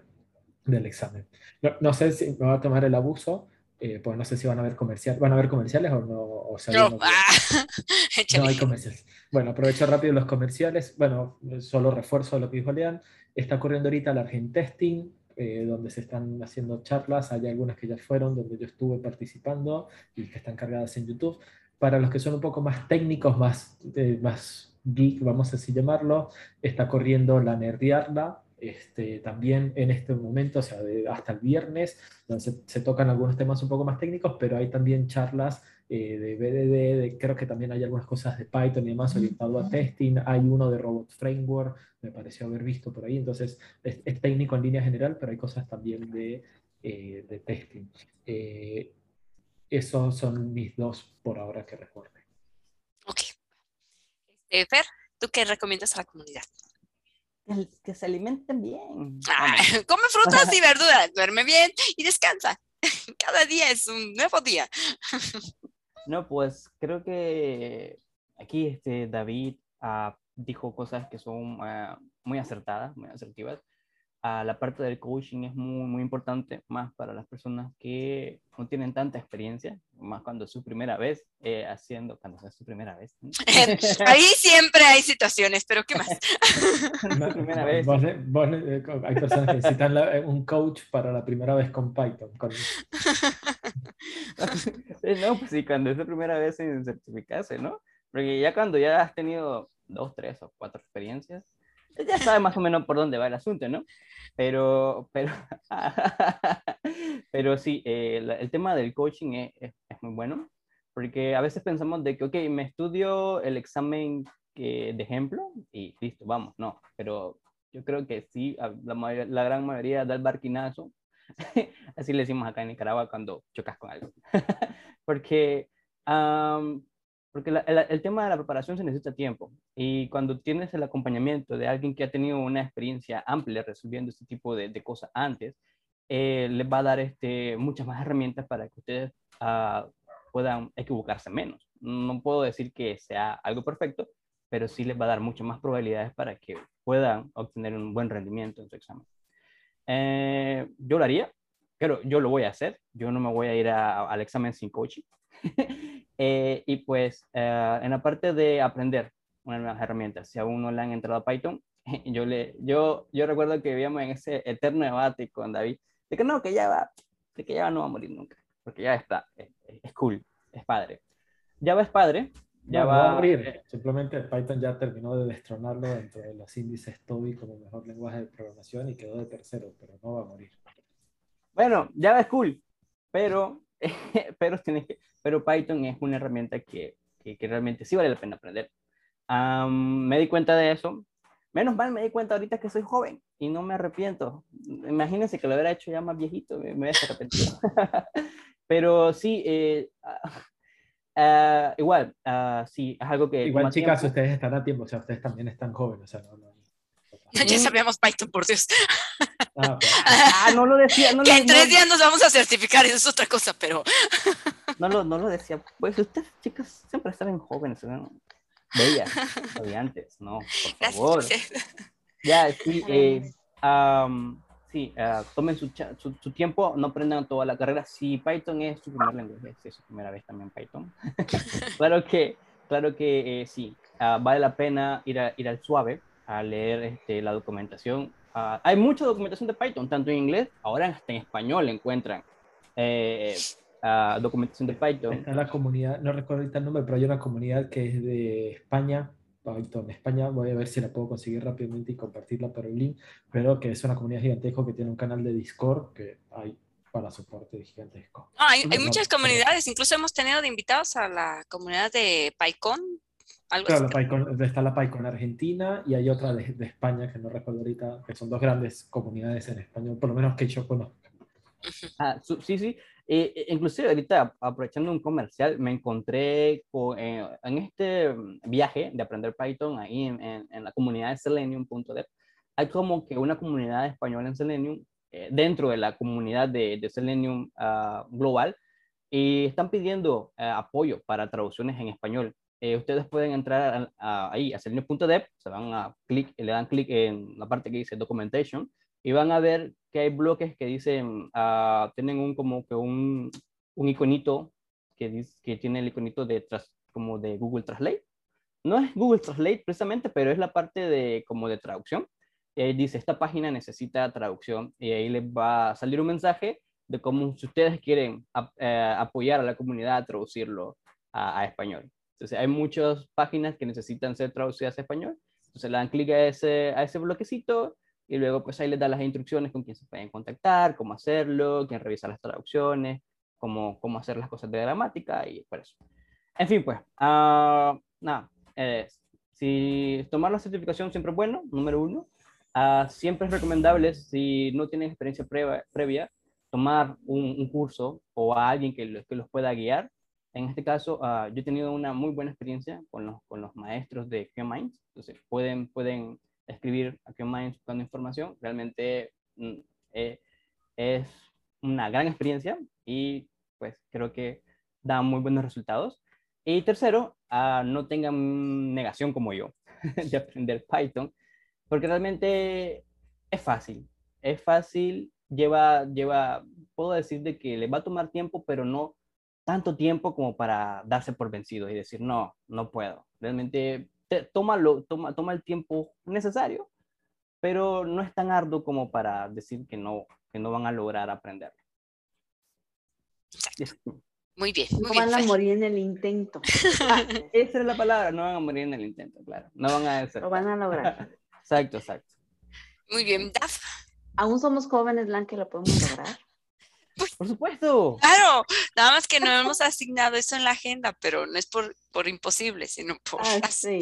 del examen. No, no, sé si me va a tomar el abuso, eh, pues no sé si van a ver comerciales. ¿Van a ver comerciales o no? O no, ah, [LAUGHS] no hay comerciales. Bueno, aprovecho rápido los comerciales. Bueno, solo refuerzo lo que dijo Lean. Está corriendo ahorita el Argent Testing, eh, donde se están haciendo charlas. Hay algunas que ya fueron, donde yo estuve participando y que están cargadas en YouTube. Para los que son un poco más técnicos, más, eh, más geek, vamos a así llamarlo, está corriendo la Nerdiarla, este, también en este momento, o sea, hasta el viernes, donde se, tocan algunos temas un poco más técnicos, pero hay también charlas eh, de BDD, de, creo que también hay algunas cosas de Python y demás orientado a testing, hay uno de Robot Framework, me pareció haber visto por ahí, entonces es, técnico en línea general, pero hay cosas también de, eh, de testing. Eh, esos son mis dos por ahora que recuerdo. Ok. Fer, ¿tú qué recomiendas a la comunidad? Que se alimenten bien. come frutas y verduras, duerme bien y descansa. [LAUGHS] Cada día es un nuevo día. No, pues creo que aquí este David ah, dijo cosas que son ah, muy acertadas, muy asertivas la parte del coaching es muy, muy importante, más para las personas que no tienen tanta experiencia, más cuando es su primera vez eh, haciendo, cuando es su primera vez. [LAUGHS] Ahí siempre hay situaciones, pero ¿qué más? [LAUGHS] primera vez. Eh, hay personas que necesitan eh, un coach para la primera vez con Python. [LAUGHS] no, pues sí, cuando es la primera vez en certificarse, ¿no? Porque ya cuando ya has tenido dos, tres o cuatro experiencias, ya sabes más o menos por dónde va el asunto, ¿no? Pero, pero, [LAUGHS] pero sí, eh, el tema del coaching es, es, muy bueno, porque a veces pensamos de que, ok, me estudio el examen que, de ejemplo y listo, vamos, no, pero yo creo que sí, la, la gran mayoría da el barquinazo, [LAUGHS] así le decimos acá en Nicaragua cuando chocas con algo, [LAUGHS] porque porque el tema de la preparación se necesita tiempo y cuando tienes el acompañamiento de alguien que ha tenido una experiencia amplia resolviendo este tipo de, de cosas antes, eh, les va a dar este, muchas más herramientas para que ustedes uh, puedan equivocarse menos. No puedo decir que sea algo perfecto, pero sí les va a dar muchas más probabilidades para que puedan obtener un buen rendimiento en su examen. Eh, yo lo haría, pero yo lo voy a hacer. Yo no me voy a ir al examen sin coaching. [LAUGHS] eh, y pues eh, en la parte de aprender unas nuevas herramientas, si aún no le han entrado a Python, [LAUGHS] yo, le, yo, yo recuerdo que vivíamos en ese eterno debate con David, de que no, que ya va, de que ya no va a morir nunca, porque ya está, es, es cool, es padre. Java es padre, ya no, va, va, a morir. Simplemente Python ya terminó de destronarlo dentro de los índices TOBI como mejor lenguaje de programación y quedó de tercero, pero no va a morir. Bueno, Java es cool, pero, [LAUGHS] pero, tienes que, pero Python es una herramienta que, que, que realmente sí vale la pena aprender. Um, me di cuenta de eso. Menos mal me di cuenta ahorita que soy joven y no me arrepiento. Imagínense que lo hubiera hecho ya más viejito, me, me hubiera arrepentido. [LAUGHS] pero sí, eh, Uh, igual, uh, sí, es algo que... Igual, chicas, tiempo. ustedes están a tiempo, o sea, ustedes también están jóvenes, o sea, no, no. Ya sabíamos Python, por Dios. Ah, [LAUGHS] ah no lo decía. No que lo, en tres no, días nos vamos a certificar, eso es otra cosa, pero... [LAUGHS] no, lo, no lo decía. Pues ustedes, chicas, siempre estaban jóvenes, ¿no? Bellas, estudiantes, ¿no? Por favor. Gracias. Ya, sí, eh, um, sí, uh, tomen su, su, su, tiempo, no aprendan toda la carrera. Si Python es su primer lenguaje, es su primera vez también Python, [LAUGHS] claro que, claro que eh, sí, uh, vale la pena ir, a, ir al suave a leer este, la documentación. Uh, hay mucha documentación de Python, tanto en inglés, ahora hasta en español encuentran eh, documentación de Python. En la comunidad, no recuerdo ahorita el nombre, pero hay una comunidad que es de España, Python España, voy a ver si la puedo conseguir rápidamente y compartirla por el link, pero que es una comunidad gigantesca que tiene un canal de Discord que hay para soporte gigantesco. Ah, hay, hay muchas comunidades, incluso hemos tenido de invitados a la comunidad de PyCon. Algo claro, así. la PyCon, está la PyCon Argentina y hay otra de, de, España que no recuerdo ahorita, que son dos grandes comunidades en español, por lo menos que yo conozco. Ah, sí, sí. Eh, inclusive ahorita, aprovechando un comercial, me encontré con, eh, en este viaje de aprender Python ahí en, en, en la comunidad de Selenium.dev. Hay como que una comunidad española en Selenium eh, dentro de la comunidad de, de Selenium uh, global y están pidiendo uh, apoyo para traducciones en español. Ustedes pueden entrar a, a, ahí a selenium.dev, se van a clic, le dan clic en la parte que dice documentation y van a ver que hay bloques que dicen, uh, tienen un como que un, un iconito que, dice, que tiene el iconito de tras, como de Google Translate. No es Google Translate precisamente, pero es la parte de como de traducción. Y ahí dice, esta página necesita traducción y ahí les va a salir un mensaje de cómo si ustedes quieren a, eh, apoyar a la comunidad a traducirlo a, a, español. Entonces hay muchas páginas que necesitan ser traducidas a español. Entonces le dan clic a ese, a ese bloquecito y luego pues ahí les da las instrucciones con quién se pueden contactar, cómo hacerlo, quién revisa las traducciones, cómo, cómo hacer las cosas de gramática y por eso. En fin, pues, uh, nada, eh, si tomar la certificación siempre es bueno, número uno. Uh, siempre es recomendable, si no tienen experiencia previa, previa tomar un, un, curso o a alguien que, que los pueda guiar. En este caso, uh, yo he tenido una muy buena experiencia con los, con los maestros de QMinds, entonces pueden, pueden escribir a QMinds buscando información, realmente eh, es una gran experiencia y pues creo que da muy buenos resultados. Y tercero, uh, no tengan negación como yo [LAUGHS] de aprender Python, porque realmente es fácil, es fácil, lleva, lleva, puedo decir de que le va a tomar tiempo, pero no tanto tiempo como para darse por vencido y decir, no, no puedo. Realmente te, tómalo, toma, toma el tiempo necesario, pero no es tan arduo como para decir que no, que no van a lograr aprenderlo. Muy bien. No muy van bien, a morir en el intento. Ah, [LAUGHS] esa es la palabra, no van a morir en el intento, claro. No van a hacer. Lo van a lograr. [LAUGHS] Exacto, exacto. Muy bien, Daf. Aún somos jóvenes, Blanca, lo podemos lograr. Por supuesto. Claro, nada más que no hemos asignado eso en la agenda, pero no es por, por imposible, sino por ah, sí.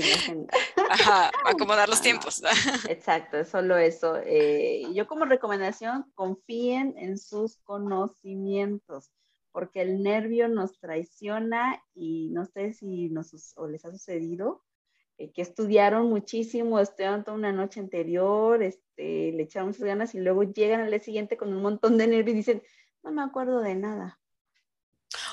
Ajá, [LAUGHS] acomodar los ah, tiempos. No. [LAUGHS] Exacto, es solo eso. Eh, yo como recomendación, confíen en sus conocimientos, porque el nervio nos traiciona y no sé si nos o les ha sucedido eh, que estudiaron muchísimo, estudiaron toda una noche anterior, este, le echaron muchas ganas y luego llegan al día siguiente con un montón de nervios y dicen, no me acuerdo de nada.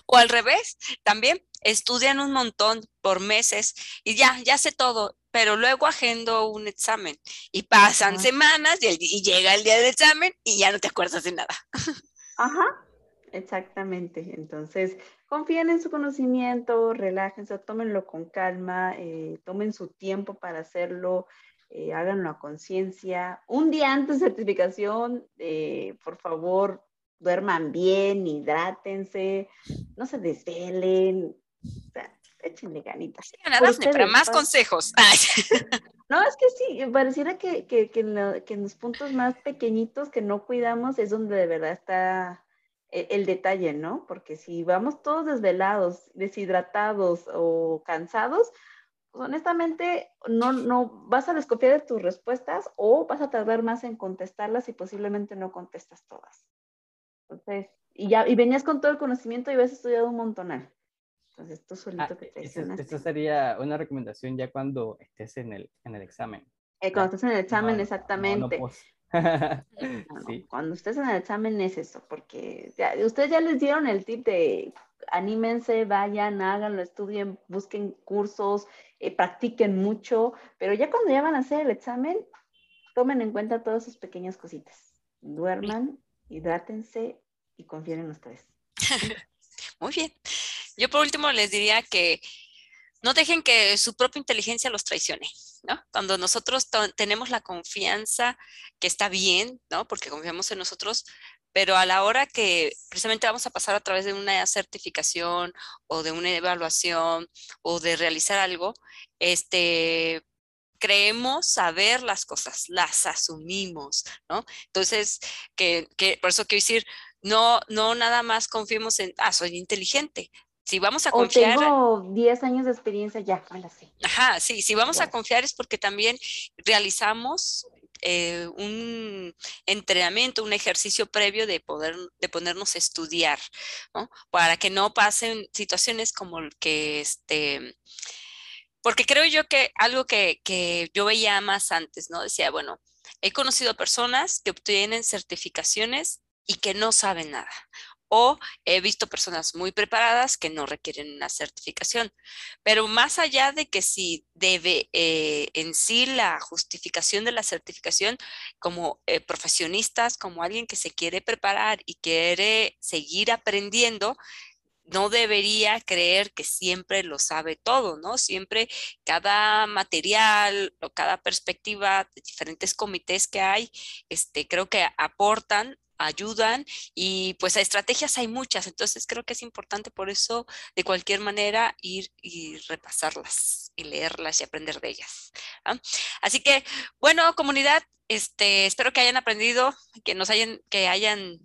O al revés, también estudian un montón por meses y ya, ya sé todo, pero luego agendo un examen y pasan semanas y, y, llega el día del examen y ya no te acuerdas de nada. [LAUGHS] Ajá, exactamente. Entonces, confíen en su conocimiento, relájense, tómenlo con calma, eh, tomen su tiempo para hacerlo, eh, háganlo a conciencia. Un día antes de certificación, eh, por favor, duerman bien, hidrátense, no se desvelen, o sea, échenle ganitas. para más consejos. [LAUGHS] no, es que sí, pareciera que, que, que, en los puntos más pequeñitos que no cuidamos es donde de verdad está e, el detalle, ¿no? Porque si vamos todos desvelados, deshidratados o cansados, pues honestamente no, no vas a desconfiar de tus respuestas o vas a tardar más en contestarlas y posiblemente no contestas todas. Entonces, y ya, y venías con todo el conocimiento y habías estudiado un montonal. Entonces, tú solito ah, te Esa sería una recomendación ya cuando estés en el, en el examen. Eh, cuando estés en el examen, exactamente. [LAUGHS] Cuando estés en el examen es eso, porque ustedes ya les dieron el tip de anímense, vayan, háganlo, estudien, busquen cursos, eh, practiquen mucho, pero ya cuando ya van a hacer el examen, tomen en cuenta todas sus pequeñas cositas. Duerman, hidrátense y en ustedes. [LAUGHS] Muy bien. Yo por último les diría que no dejen que su propia inteligencia los traicione. ¿no? Cuando nosotros tenemos la confianza que está bien, ¿no? Porque confiamos en nosotros, pero a la hora que precisamente vamos a pasar a través de una certificación o de una evaluación o de realizar algo, este, creemos saber las cosas, las asumimos, ¿no? Entonces, que, que por eso quiero decir, no, no nada más confiemos en, ah, soy inteligente, si vamos a confiar. O tengo 10 años de experiencia ya, sé. Ajá, sí, si vamos a confiar es porque también realizamos eh, un entrenamiento, un ejercicio previo de poder, de ponernos a estudiar, ¿no? Para que no pasen situaciones como el que este. Porque creo yo que algo que, que yo veía más antes, ¿no? Decía, bueno, he conocido personas que obtienen certificaciones y que no saben nada o he visto personas muy preparadas que no requieren una certificación. Pero más allá de que si debe eh, en sí la justificación de la certificación como eh, profesionistas, como alguien que se quiere preparar y quiere seguir aprendiendo, no debería creer que siempre lo sabe todo, ¿no? Siempre cada material o cada perspectiva de diferentes comités que hay, este, creo que aportan ayudan y pues estrategias hay muchas, entonces creo que es importante por eso de cualquier manera ir y repasarlas y leerlas y aprender de ellas. Así que, bueno, comunidad, este, espero que hayan aprendido, que nos hayan, que hayan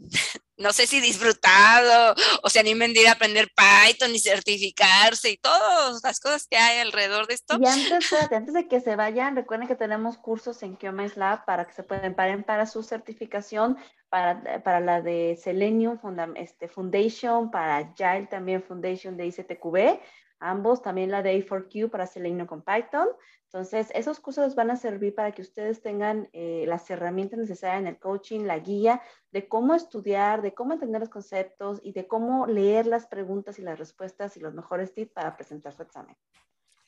no sé si disfrutado o se animen de ir a aprender Python y certificarse y todas las cosas que hay alrededor de esto. Y antes, antes de que se vayan, recuerden que tenemos cursos en QMS Lab para que se pueden paren para su certificación, para, para la de Selenium este, Foundation, para Agile también Foundation de ICTQB, ambos, también la de A4Q para Selenium con Python. Entonces, esos cursos van a servir para que ustedes tengan eh, las herramientas necesarias en el coaching, la guía de cómo estudiar, de cómo entender los conceptos y de cómo leer las preguntas y las respuestas y los mejores tips para presentar su examen.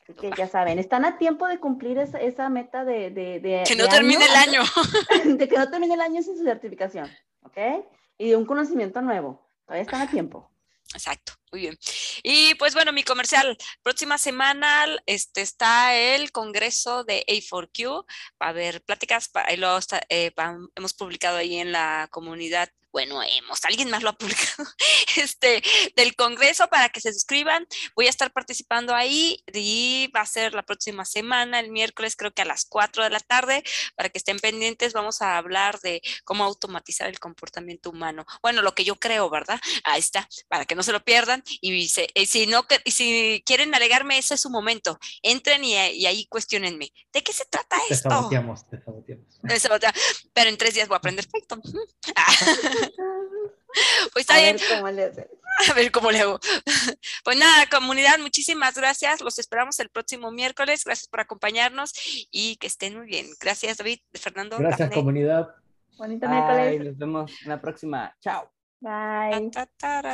Así que ya saben, están a tiempo de cumplir esa, meta de, de, Que no termine el año. [LAUGHS] [LAUGHS] de que no termine el año sin su certificación, ¿ok? Y de un conocimiento nuevo. Todavía están a tiempo. Exacto, muy bien. Y pues bueno, mi comercial, próxima semana este, está el congreso de A4Q, va a haber pláticas, ahí lo eh, hemos publicado ahí en la comunidad bueno, hemos, alguien más lo ha publicado, [LAUGHS] este, del Congreso para que se suscriban. Voy a estar participando ahí y va a ser la próxima semana, el miércoles creo que a las 4 de la tarde, para que estén pendientes. Vamos a hablar de cómo automatizar el comportamiento humano. Bueno, lo que yo creo, ¿verdad? Ahí está, para que no se lo pierdan. Y, si, no, y si quieren alegarme, ese es su momento. Entren y, ahí cuestionenme. ¿De qué se trata esto? Te saboteamos, te saboteamos. Pero en tres días voy a aprender Python. [LAUGHS] pues está bien. A ver cómo le hago. Pues nada, comunidad, muchísimas gracias. Los esperamos el próximo miércoles. Gracias por acompañarnos y que estén muy bien. Gracias, David, Fernando. Gracias, comunidad. Bonito miércoles. Nos vemos en la próxima. Chao. Bye.